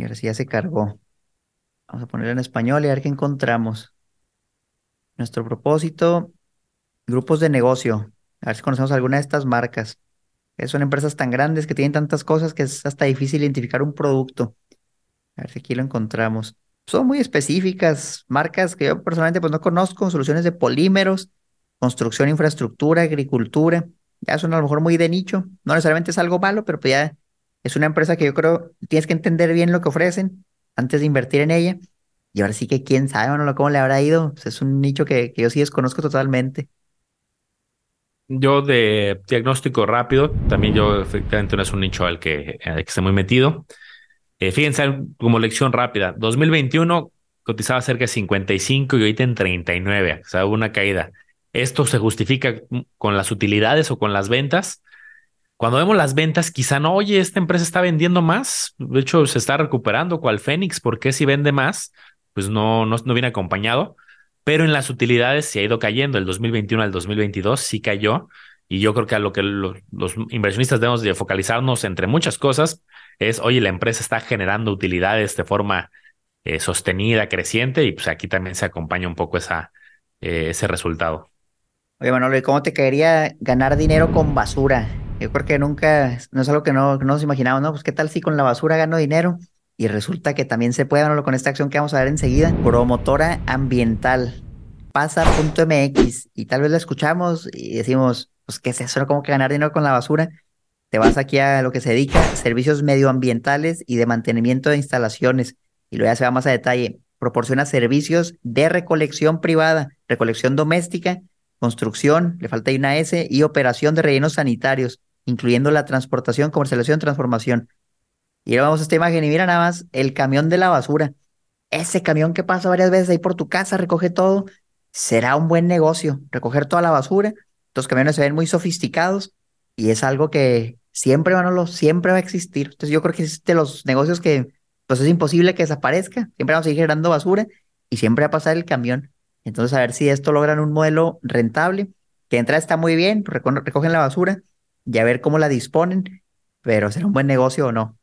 B: Y ahora sí ya se cargó. Vamos a ponerla en español y a ver qué encontramos. Nuestro propósito, grupos de negocio. A ver si conocemos alguna de estas marcas. Son empresas tan grandes que tienen tantas cosas que es hasta difícil identificar un producto. A ver si aquí lo encontramos son muy específicas, marcas que yo personalmente pues no conozco, soluciones de polímeros, construcción, infraestructura, agricultura, ya son a lo mejor muy de nicho, no necesariamente es algo malo, pero pues ya es una empresa que yo creo tienes que entender bien lo que ofrecen antes de invertir en ella. Y ahora sí que quién sabe, bueno, cómo le habrá ido. Es un nicho que, que yo sí desconozco totalmente.
A: Yo de diagnóstico rápido, también yo efectivamente no es un nicho al que, al que esté muy metido. Eh, fíjense como lección rápida, 2021 cotizaba cerca de 55 y ahorita en 39, o sea, hubo una caída. Esto se justifica con las utilidades o con las ventas. Cuando vemos las ventas, quizá no, oye, esta empresa está vendiendo más, de hecho se está recuperando, cual Fénix, ¿por qué si vende más? Pues no, no, no viene acompañado, pero en las utilidades se ha ido cayendo, el 2021 al 2022 sí cayó, y yo creo que a lo que los inversionistas debemos de focalizarnos entre muchas cosas es, oye, la empresa está generando utilidades de forma eh, sostenida, creciente, y pues aquí también se acompaña un poco esa, eh, ese resultado.
B: Oye, Manolo, ¿y cómo te quedaría ganar dinero con basura? Yo creo que nunca, no es algo que no, nos imaginamos, ¿no? Pues qué tal si con la basura gano dinero y resulta que también se puede, Manolo, con esta acción que vamos a ver enseguida, promotora ambiental, pasa.mx, y tal vez la escuchamos y decimos, pues, ¿qué es eso? ¿Cómo que ganar dinero con la basura? Te vas aquí a lo que se dedica, servicios medioambientales y de mantenimiento de instalaciones. Y luego ya se va más a detalle. Proporciona servicios de recolección privada, recolección doméstica, construcción, le falta ahí una S, y operación de rellenos sanitarios, incluyendo la transportación, comercialización, transformación. Y ahora vamos a esta imagen y mira nada más el camión de la basura. Ese camión que pasa varias veces ahí por tu casa, recoge todo, será un buen negocio, recoger toda la basura los camiones se ven muy sofisticados y es algo que siempre, Manolo, siempre va a existir. Entonces yo creo que es de los negocios que pues es imposible que desaparezca. Siempre vamos a seguir generando basura y siempre va a pasar el camión. Entonces a ver si esto logran un modelo rentable, que entra está muy bien, recogen la basura y a ver cómo la disponen, pero será un buen negocio o no.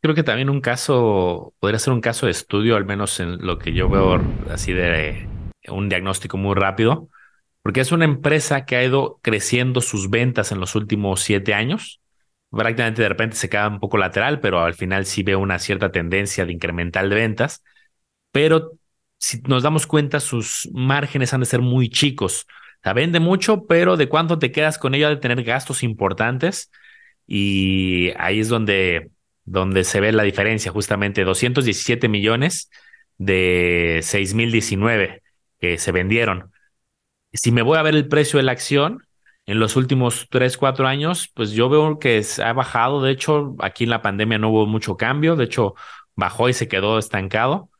A: Creo que también un caso, podría ser un caso de estudio, al menos en lo que yo veo así de un diagnóstico muy rápido porque es una empresa que ha ido creciendo sus ventas en los últimos siete años. Prácticamente de repente se queda un poco lateral, pero al final sí ve una cierta tendencia de incremental de ventas. Pero si nos damos cuenta, sus márgenes han de ser muy chicos. Sea, vende mucho, pero de cuánto te quedas con ello de tener gastos importantes. Y ahí es donde, donde se ve la diferencia, justamente 217 millones de 6.019 que se vendieron si me voy a ver el precio de la acción en los últimos 3, 4 años, pues yo veo que ha bajado. De hecho, aquí en la pandemia no hubo mucho cambio. De hecho, bajó y se quedó estancado.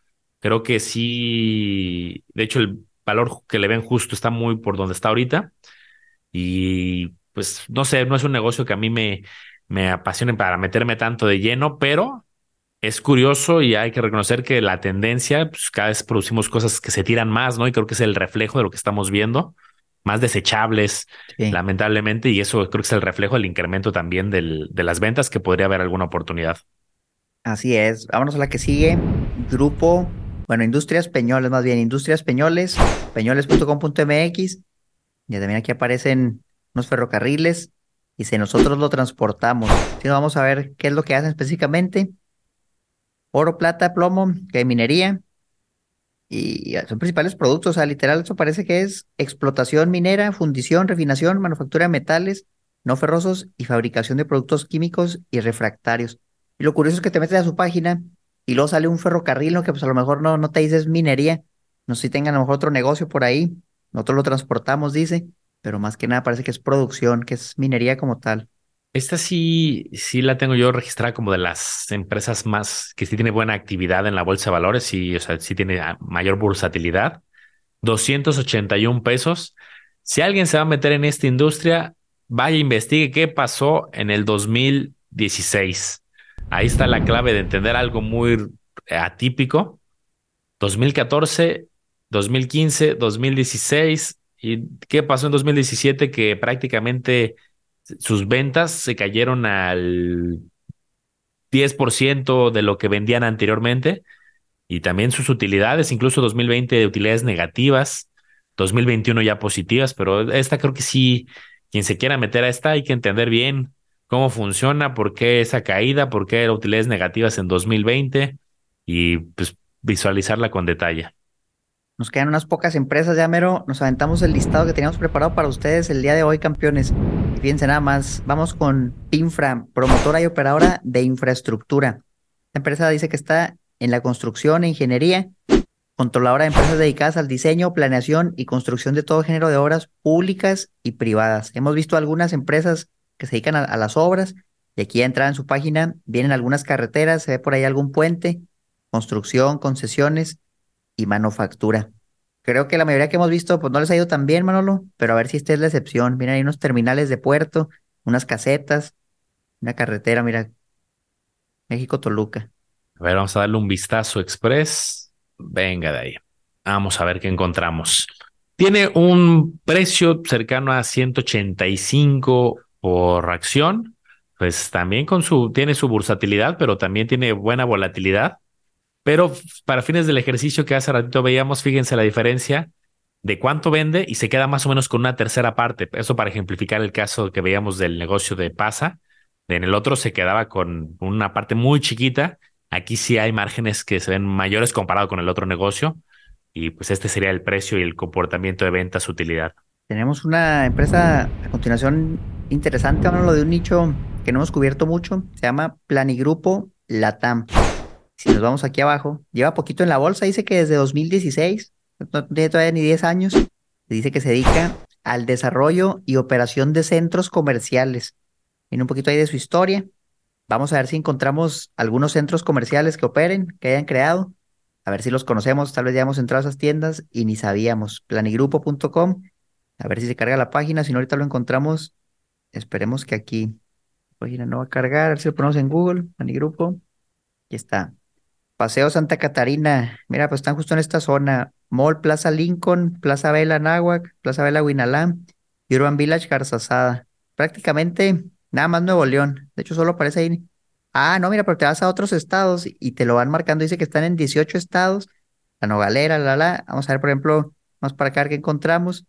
A: Creo que sí, de hecho, el valor que le ven justo está muy por donde está ahorita. Y pues no sé, no es un negocio que a mí me, me apasione para meterme tanto de lleno, pero es curioso y hay que reconocer que la tendencia, pues cada vez producimos cosas que se tiran más, ¿no? Y creo que es el reflejo de lo que estamos viendo, más desechables, lamentablemente, y eso creo que es el reflejo del incremento también del, de las ventas, que podría haber alguna oportunidad.
B: Así es. Vámonos a la que sigue. Grupo, bueno, Industrias Peñoles, más bien, Industrias Peñoles, peñoles.com.mx. Y también aquí aparecen unos ferrocarriles. Y si nosotros lo transportamos, si vamos a ver qué es lo que hacen específicamente oro, plata, plomo, que hay minería. Y son principales productos, o sea, literal, eso parece que es explotación minera, fundición, refinación, manufactura de metales no ferrosos y fabricación de productos químicos y refractarios. Y lo curioso es que te metes a su página y luego sale un ferrocarril, ¿no? que pues a lo mejor no, no te dices minería, no sé si tengan a lo mejor otro negocio por ahí, nosotros lo transportamos, dice, pero más que nada parece que es producción, que es minería como tal.
A: Esta sí, sí la tengo yo registrada como de las empresas más que sí tiene buena actividad en la bolsa de valores y, o sea, sí tiene ah, mayor bursatilidad. 281 pesos. Si alguien se va a meter en esta industria, vaya, investigue qué pasó en el 2016. Ahí está la clave de entender algo muy atípico. 2014, 2015, 2016. ¿Y qué pasó en 2017? Que prácticamente sus ventas se cayeron al 10% de lo que vendían anteriormente y también sus utilidades, incluso 2020 de utilidades negativas, 2021 ya positivas, pero esta creo que sí, quien se quiera meter a esta hay que entender bien cómo funciona, por qué esa caída, por qué utilidades negativas en 2020 y pues visualizarla con detalle.
B: Nos quedan unas pocas empresas ya, mero. Nos aventamos el listado que teníamos preparado para ustedes el día de hoy, campeones. Fíjense nada más, vamos con Pinfra, promotora y operadora de infraestructura. La empresa dice que está en la construcción e ingeniería, controladora de empresas dedicadas al diseño, planeación y construcción de todo género de obras públicas y privadas. Hemos visto algunas empresas que se dedican a, las obras y aquí ya entrada en su página, vienen algunas carreteras, se ve por ahí algún puente, construcción, concesiones y manufactura. Creo que la mayoría que hemos visto, pues no les ha ido tan bien, Manolo, pero a ver si esta es la excepción. Mira, hay unos terminales de puerto, unas casetas, una carretera, mira, México-Toluca.
A: A ver, vamos a darle un vistazo express. Venga de ahí. Vamos a ver qué encontramos. Tiene un precio cercano a 185 por acción. Pues también con su, tiene su bursatilidad, pero también tiene buena volatilidad. Pero para fines del ejercicio que hace ratito veíamos, fíjense la diferencia de cuánto vende y se queda más o menos con una tercera parte. Eso para ejemplificar el caso que veíamos del negocio de Pasa. En el otro se quedaba con una parte muy chiquita. Aquí sí hay márgenes que se ven mayores comparado con el otro negocio. Y pues este sería el precio y el comportamiento de ventas utilidad.
B: Tenemos una empresa a continuación interesante, lo de un nicho que no hemos cubierto mucho. Se llama Planigrupo Latam. Si nos vamos aquí abajo, lleva poquito en la bolsa, dice que desde 2016, no tiene todavía ni 10 años, dice que se dedica al desarrollo y operación de centros comerciales. Viene un poquito ahí de su historia. Vamos a ver si encontramos algunos centros comerciales que operen, que hayan creado. A ver si los conocemos, tal vez ya hemos entrado a esas tiendas y ni sabíamos. Planigrupo.com. A ver si se carga la página, si no ahorita lo encontramos. Esperemos que aquí. Página no va a cargar, a ver si lo ponemos en Google, Planigrupo. Aquí está. Paseo Santa Catarina, mira, pues están justo en esta zona. Mall Plaza Lincoln, Plaza Vela Náhuac, Plaza Vela Huinalán y Urban Village Garzazada. Prácticamente nada más Nuevo León. De hecho, solo aparece ahí. Ah, no, mira, pero te vas a otros estados y te lo van marcando. Dice que están en 18 estados. La Nogalera, la, la. Vamos a ver, por ejemplo, vamos para acá que encontramos.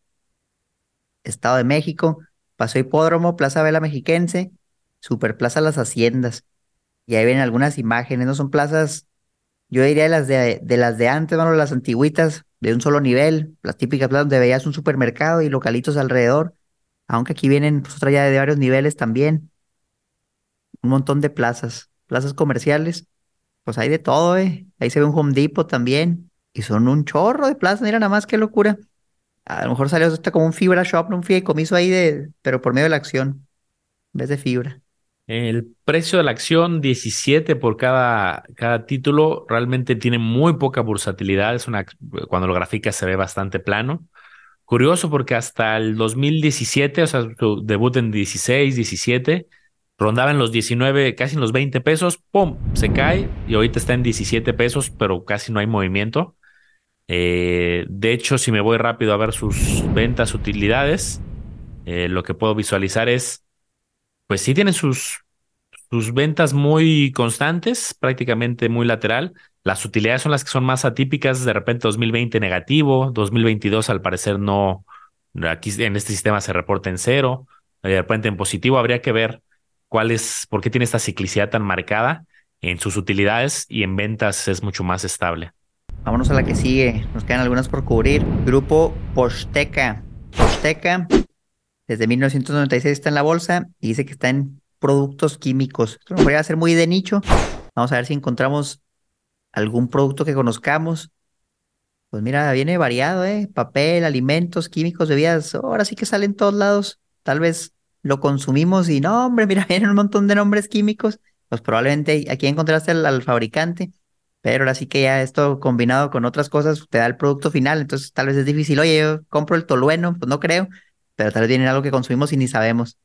B: Estado de México, Paseo Hipódromo, Plaza Vela Mexiquense, Super Plaza Las Haciendas. Y ahí ven algunas imágenes, ¿no? Son plazas yo diría de las de, de las de antes, bueno, las antiguitas, de un solo nivel, las típicas plazas donde veías un supermercado y localitos alrededor, aunque aquí vienen pues, otra ya de varios niveles también. Un montón de plazas, plazas comerciales, pues hay de todo, ¿eh? Ahí se ve un Home Depot también, y son un chorro de plazas, mira nada más qué locura. A lo mejor salió hasta como un fibra shop, un fideicomiso ahí de, pero por medio de la acción, en vez de fibra.
A: El precio de la acción, 17 por cada, cada título, realmente tiene muy poca bursatilidad. Es una, cuando lo grafica se ve bastante plano. Curioso porque hasta el 2017, o sea, su debut en 16, 17, rondaba en los 19, casi en los 20 pesos, ¡pum! Se cae y ahorita está en 17 pesos, pero casi no hay movimiento. Eh, de hecho, si me voy rápido a ver sus ventas, utilidades, eh, lo que puedo visualizar es pues sí tiene sus, sus ventas muy constantes, prácticamente muy lateral. Las utilidades son las que son más atípicas, de repente 2020 negativo, 2022 al parecer no, aquí en este sistema se reporta en cero, de repente en positivo, habría que ver cuál es, por qué tiene esta ciclicidad tan marcada en sus utilidades y en ventas es mucho más estable.
B: Vámonos a la que sigue, nos quedan algunas por cubrir. Grupo Posteca. Posteca desde 1996 está en la bolsa y dice que está en productos químicos. Esto podría ser muy de nicho. Vamos a ver si encontramos algún producto que conozcamos. Pues mira, viene variado, ¿eh? Papel, alimentos, químicos, bebidas. Ahora sí que salen en todos lados. Tal vez lo consumimos y no, hombre, mira, vienen un montón de nombres químicos. Pues probablemente aquí encontraste al, fabricante, pero ahora sí que ya esto combinado con otras cosas te da el producto final. Entonces tal vez es difícil. Oye, yo compro el tolueno, pues no creo pero tal vez tienen algo que consumimos y ni sabemos.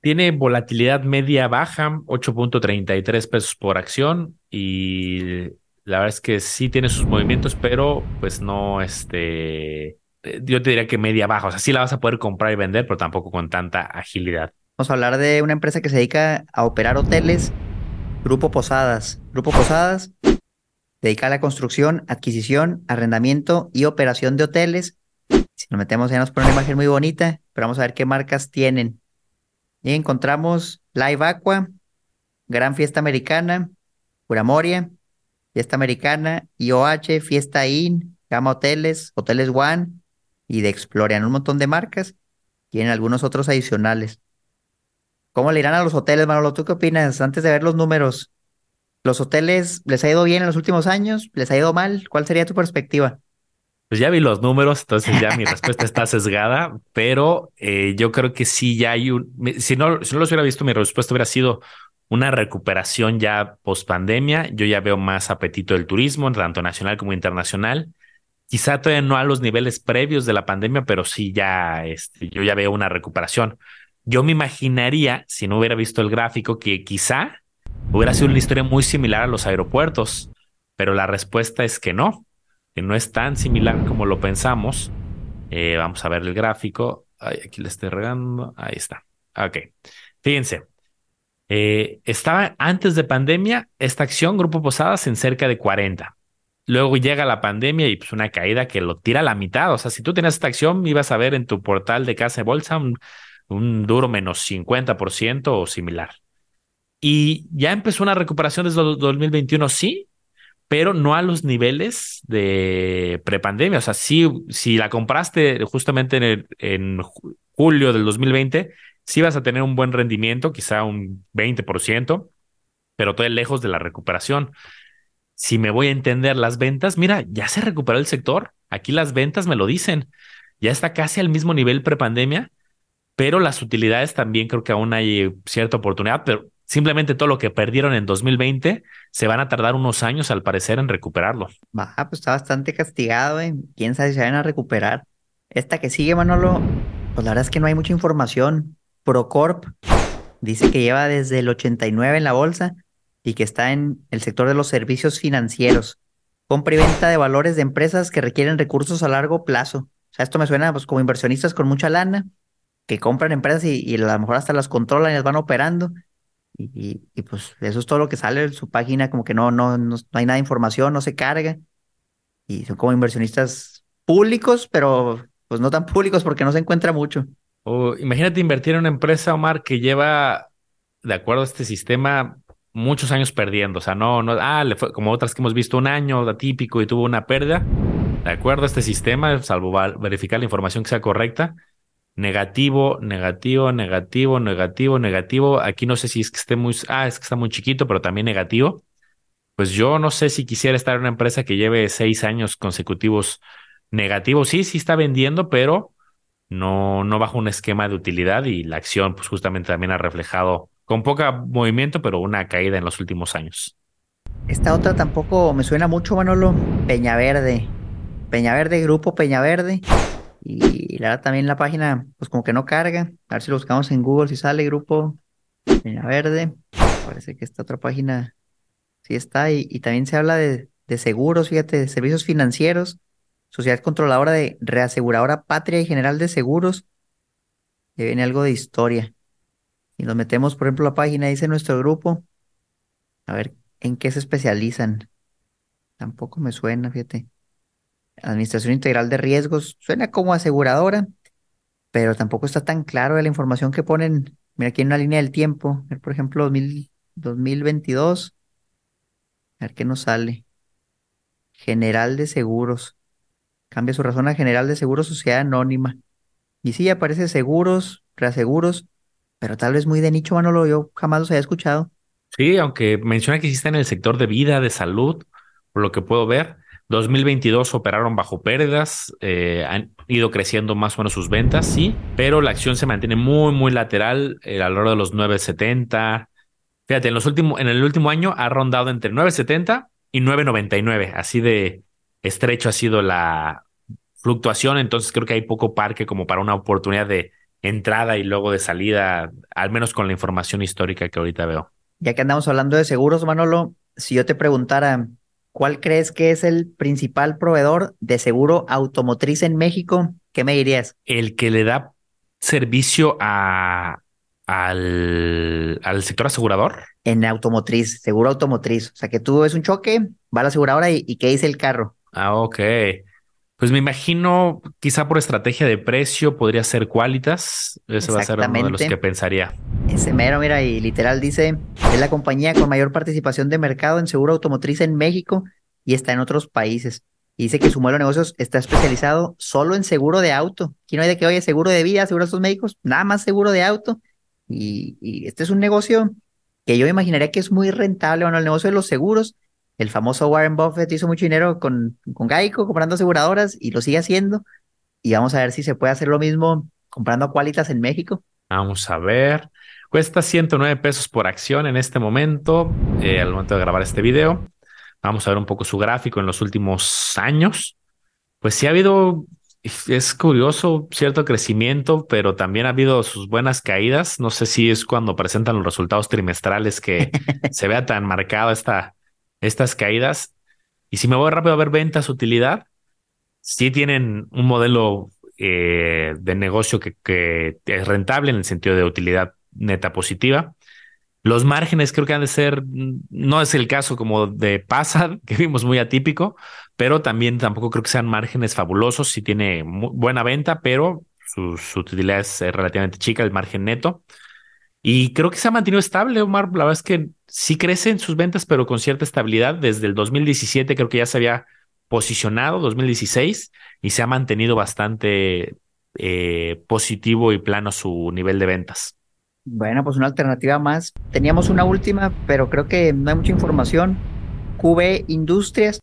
A: Tiene volatilidad media baja, 8.33 pesos por acción y la verdad es que sí tiene sus movimientos, pero pues no, este, eh, yo te diría que media baja, o sea, sí la vas a poder comprar y vender, pero tampoco con tanta agilidad.
B: Vamos a hablar de una empresa que se dedica a operar hoteles, Grupo Posadas. Grupo Posadas dedica a la construcción, adquisición, arrendamiento y operación de hoteles si nos metemos ya nos pone una imagen muy bonita, pero vamos a ver qué marcas tienen. Y encontramos Live Aqua, Gran Fiesta Americana, Pura Moria, Fiesta Americana, IOH, Fiesta Inn, Gama Hoteles, Hoteles One y de Explorian. Un montón de marcas. Tienen algunos otros adicionales. ¿Cómo le irán a los hoteles, Manolo? ¿Tú qué opinas? Antes de ver los números, ¿los hoteles les ha ido bien en los últimos años? ¿Les ha ido mal? ¿Cuál sería tu perspectiva?
A: Pues ya vi los números, entonces ya mi respuesta está sesgada, pero eh, yo creo que sí ya hay un, si no, si no los hubiera visto, mi respuesta hubiera sido una recuperación ya post pandemia. Yo ya veo más apetito del turismo, tanto nacional como internacional. Quizá todavía no a los niveles previos de la pandemia, pero sí ya, este, yo ya veo una recuperación. Yo me imaginaría, si no hubiera visto el gráfico, que quizá hubiera sido una historia muy similar a los aeropuertos, pero la respuesta es que no, que no es tan similar como lo pensamos. Eh, vamos a ver el gráfico. Ay, aquí le estoy regando. Ahí está. Ok. Fíjense, eh, estaba antes de pandemia esta acción, Grupo Posadas, en cerca de 40. Luego llega la pandemia y pues una caída que lo tira a la mitad. O sea, si tú tenías esta acción, ibas a ver en tu portal de casa de bolsa un, duro menos 50% o similar. Y ya empezó una recuperación desde 2021, sí, pero no a los niveles de prepandemia. O sea, sí, si la compraste justamente en, en julio del 2020, sí vas a tener un buen rendimiento, quizá un 20%, pero todavía lejos de la recuperación. Si me voy a entender las ventas, mira, ya se recuperó el sector. Aquí las ventas me lo dicen. Ya está casi al mismo nivel prepandemia, pero las utilidades también creo que aún hay cierta oportunidad, pero simplemente todo lo que perdieron en 2020 se van a tardar unos años al parecer en recuperarlo.
B: Baja, pues está bastante castigado, ¿eh? quién sabe si se van a recuperar. Esta que sigue, Manolo, pues la verdad es que no hay mucha información. Procorp dice que lleva desde el 89 en la bolsa y que está en el sector de los servicios financieros. Compra y venta de valores de empresas que requieren recursos a largo plazo. O sea, esto me suena pues, como inversionistas con mucha lana que compran empresas y, a lo mejor hasta las controlan y las van operando. Y, pues eso es todo lo que sale en su página, como que no, no, no, hay nada de información, no se carga. Y son como inversionistas públicos, pero pues no tan públicos porque no se encuentra mucho.
A: O imagínate invertir en una empresa, Omar, que lleva, de acuerdo a este sistema, muchos años perdiendo. O sea, no, no, ah, le fue como otras que hemos visto un año atípico y tuvo una pérdida. De acuerdo a este sistema, salvo verificar la información que sea correcta, negativo, negativo, negativo, negativo, negativo. Aquí no sé si es que esté muy, ah, es que está muy chiquito, pero también negativo. Pues yo no sé si quisiera estar en una empresa que lleve seis años consecutivos negativos. Sí, sí está vendiendo, pero no, no bajo un esquema de utilidad y la acción, pues justamente también ha reflejado con poca movimiento, pero una caída en los últimos años.
B: Esta otra tampoco me suena mucho, Manolo. Peñaverde. Peñaverde, Grupo Peñaverde. Y la verdad también la página, pues como que no carga. A ver si lo buscamos en Google, si sale Grupo Peñaverde. Parece que esta otra página sí está. Y, y también se habla de, de seguros, fíjate, de servicios financieros. Sociedad Controladora de Reaseguradora Patria y General de Seguros. Y viene algo de historia. Y nos metemos, por ejemplo, la página, dice nuestro grupo. A ver, ¿en qué se especializan? Tampoco me suena, fíjate. Administración Integral de Riesgos, suena como aseguradora, pero tampoco está tan claro de la información que ponen. Mira, aquí en una línea del tiempo, por ejemplo, 2022. A ver qué nos sale. General de Seguros. Cambia su razón a General de Seguros Sociedad Anónima. Y sí, aparece seguros, reaseguros, pero tal vez muy de nicho, Manolo, yo jamás los había escuchado.
A: Sí, aunque menciona que existe en el sector de vida, de salud, por lo que puedo ver. 2022 operaron bajo pérdidas, eh, han ido creciendo más o menos sus ventas, sí, pero la acción se mantiene muy, muy lateral, eh, a lo largo de los 9.70. Fíjate, en, los últimos, en el último año ha rondado entre 9.70 y 9.99, así de estrecho ha sido la fluctuación, entonces creo que hay poco parque como para una oportunidad de entrada y luego de salida, al menos con la información histórica que ahorita veo.
B: Ya que andamos hablando de seguros, Manolo, si yo te preguntara, ¿cuál crees que es el principal proveedor de seguro automotriz en México? ¿Qué me dirías?
A: El que le da servicio a, al, al sector asegurador.
B: En automotriz, seguro automotriz. O sea, que tú ves un choque, va a la aseguradora y, y ¿qué dice el carro?
A: Ah, ok. Pues me imagino, quizá por estrategia de precio, podría ser Qualitas. Ese va a ser uno de los que pensaría.
B: Ese mero, mira, y literal dice, es la compañía con mayor participación de mercado en seguro automotriz en México y está en otros países. Y dice que su modelo de negocios está especializado solo en seguro de auto. Aquí no hay de que, oye, seguro de vida, seguro de estos médicos, nada más seguro de auto. Y, y este es un negocio que yo imaginaría que es muy rentable, bueno, el negocio de los seguros el famoso Warren Buffett hizo mucho dinero con, con Geico comprando aseguradoras y lo sigue haciendo. Y vamos a ver si se puede hacer lo mismo comprando Qualitas en México.
A: Vamos a ver. Cuesta 109 pesos por acción en este momento, eh, al momento de grabar este video. Vamos a ver un poco su gráfico en los últimos años. Pues sí ha habido, es curioso, cierto crecimiento, pero también ha habido sus buenas caídas. No sé si es cuando presentan los resultados trimestrales que se vea tan marcada esta, estas caídas. Y si me voy rápido a ver ventas, utilidad, sí tienen un modelo eh, de negocio que, es rentable en el sentido de utilidad neta positiva. Los márgenes creo que han de ser, no es el caso como de Pasa, que vimos muy atípico, pero también tampoco creo que sean márgenes fabulosos. Sí tiene buena venta, pero su, utilidad es relativamente chica, el margen neto. Y creo que se ha mantenido estable, Omar. La verdad es que sí crece en sus ventas, pero con cierta estabilidad. Desde el 2017 creo que ya se había posicionado, 2016, y se ha mantenido bastante eh, positivo y plano su nivel de ventas.
B: Bueno, pues una alternativa más. Teníamos una última, pero creo que no hay mucha información. QB Industrias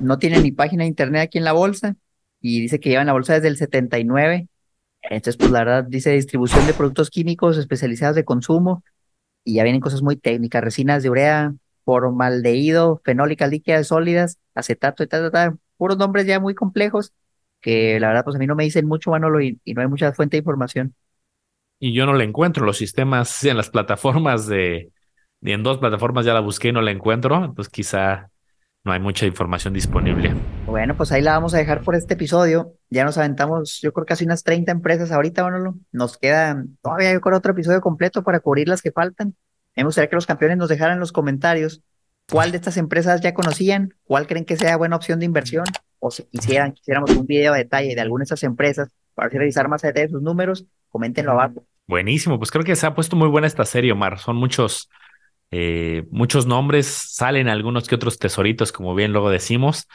B: no tiene ni página de internet aquí en la bolsa y dice que lleva en la bolsa desde el 79. Entonces, pues la verdad dice distribución de productos químicos especializados de consumo y ya vienen cosas muy técnicas, resinas de urea, formaldehído, fenólicas líquidas sólidas, acetato, tal, tal, puros nombres ya muy complejos que la verdad pues a mí no me dicen mucho, Manolo, y, y no hay mucha fuente de información
A: y yo no la encuentro. Los sistemas en las plataformas de, y en dos plataformas ya la busqué y no la encuentro, entonces quizá no hay mucha información disponible.
B: Bueno, pues ahí la vamos a dejar por este episodio. Ya nos aventamos, yo creo casi unas 30 empresas ahorita, Manolo. Nos queda todavía, yo creo, otro episodio completo para cubrir las que faltan. Me gustaría que los campeones nos dejaran en los comentarios cuál de estas empresas ya conocían, cuál creen que sea buena opción de inversión, o si quisieran, quisiéramos un video de detalle de alguna de estas empresas para revisar más a detalle sus números, coméntenlo abajo.
A: Buenísimo, pues creo que se ha puesto muy buena esta serie, Omar. Son muchos, eh, muchos nombres, salen algunos que otros tesoritos, como bien luego decimos.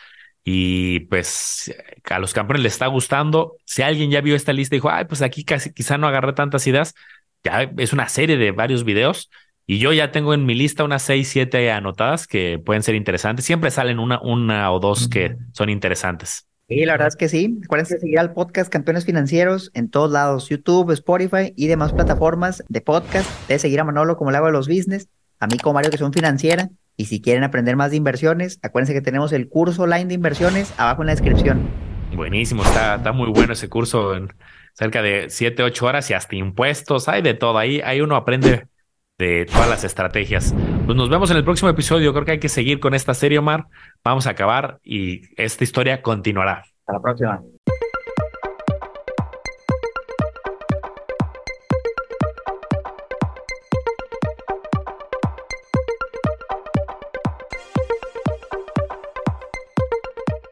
A: Y pues a los campeones les está gustando. Si alguien ya vio esta lista y dijo, ay, pues aquí casi, quizá no agarré tantas ideas, ya es una serie de varios videos. Y yo ya tengo en mi lista unas seis, siete anotadas que pueden ser interesantes. Siempre salen una, una o dos que son interesantes.
B: Sí, la verdad es que sí. Acuérdense de seguir al podcast Campeones Financieros en todos lados, YouTube, Spotify y demás plataformas de podcast. De seguir a Manolo como le hago a los business, a mí como Mario que son financiera. Y si quieren aprender más de inversiones, acuérdense que tenemos el curso online de inversiones abajo en la descripción.
A: Buenísimo, está, está muy bueno ese curso en cerca de 7, 8 horas y hasta impuestos, hay de todo. Ahí, ahí uno aprende de todas las estrategias. Pues nos vemos en el próximo episodio. Creo que hay que seguir con esta serie, Omar. Vamos a acabar y esta historia continuará.
B: Hasta la próxima.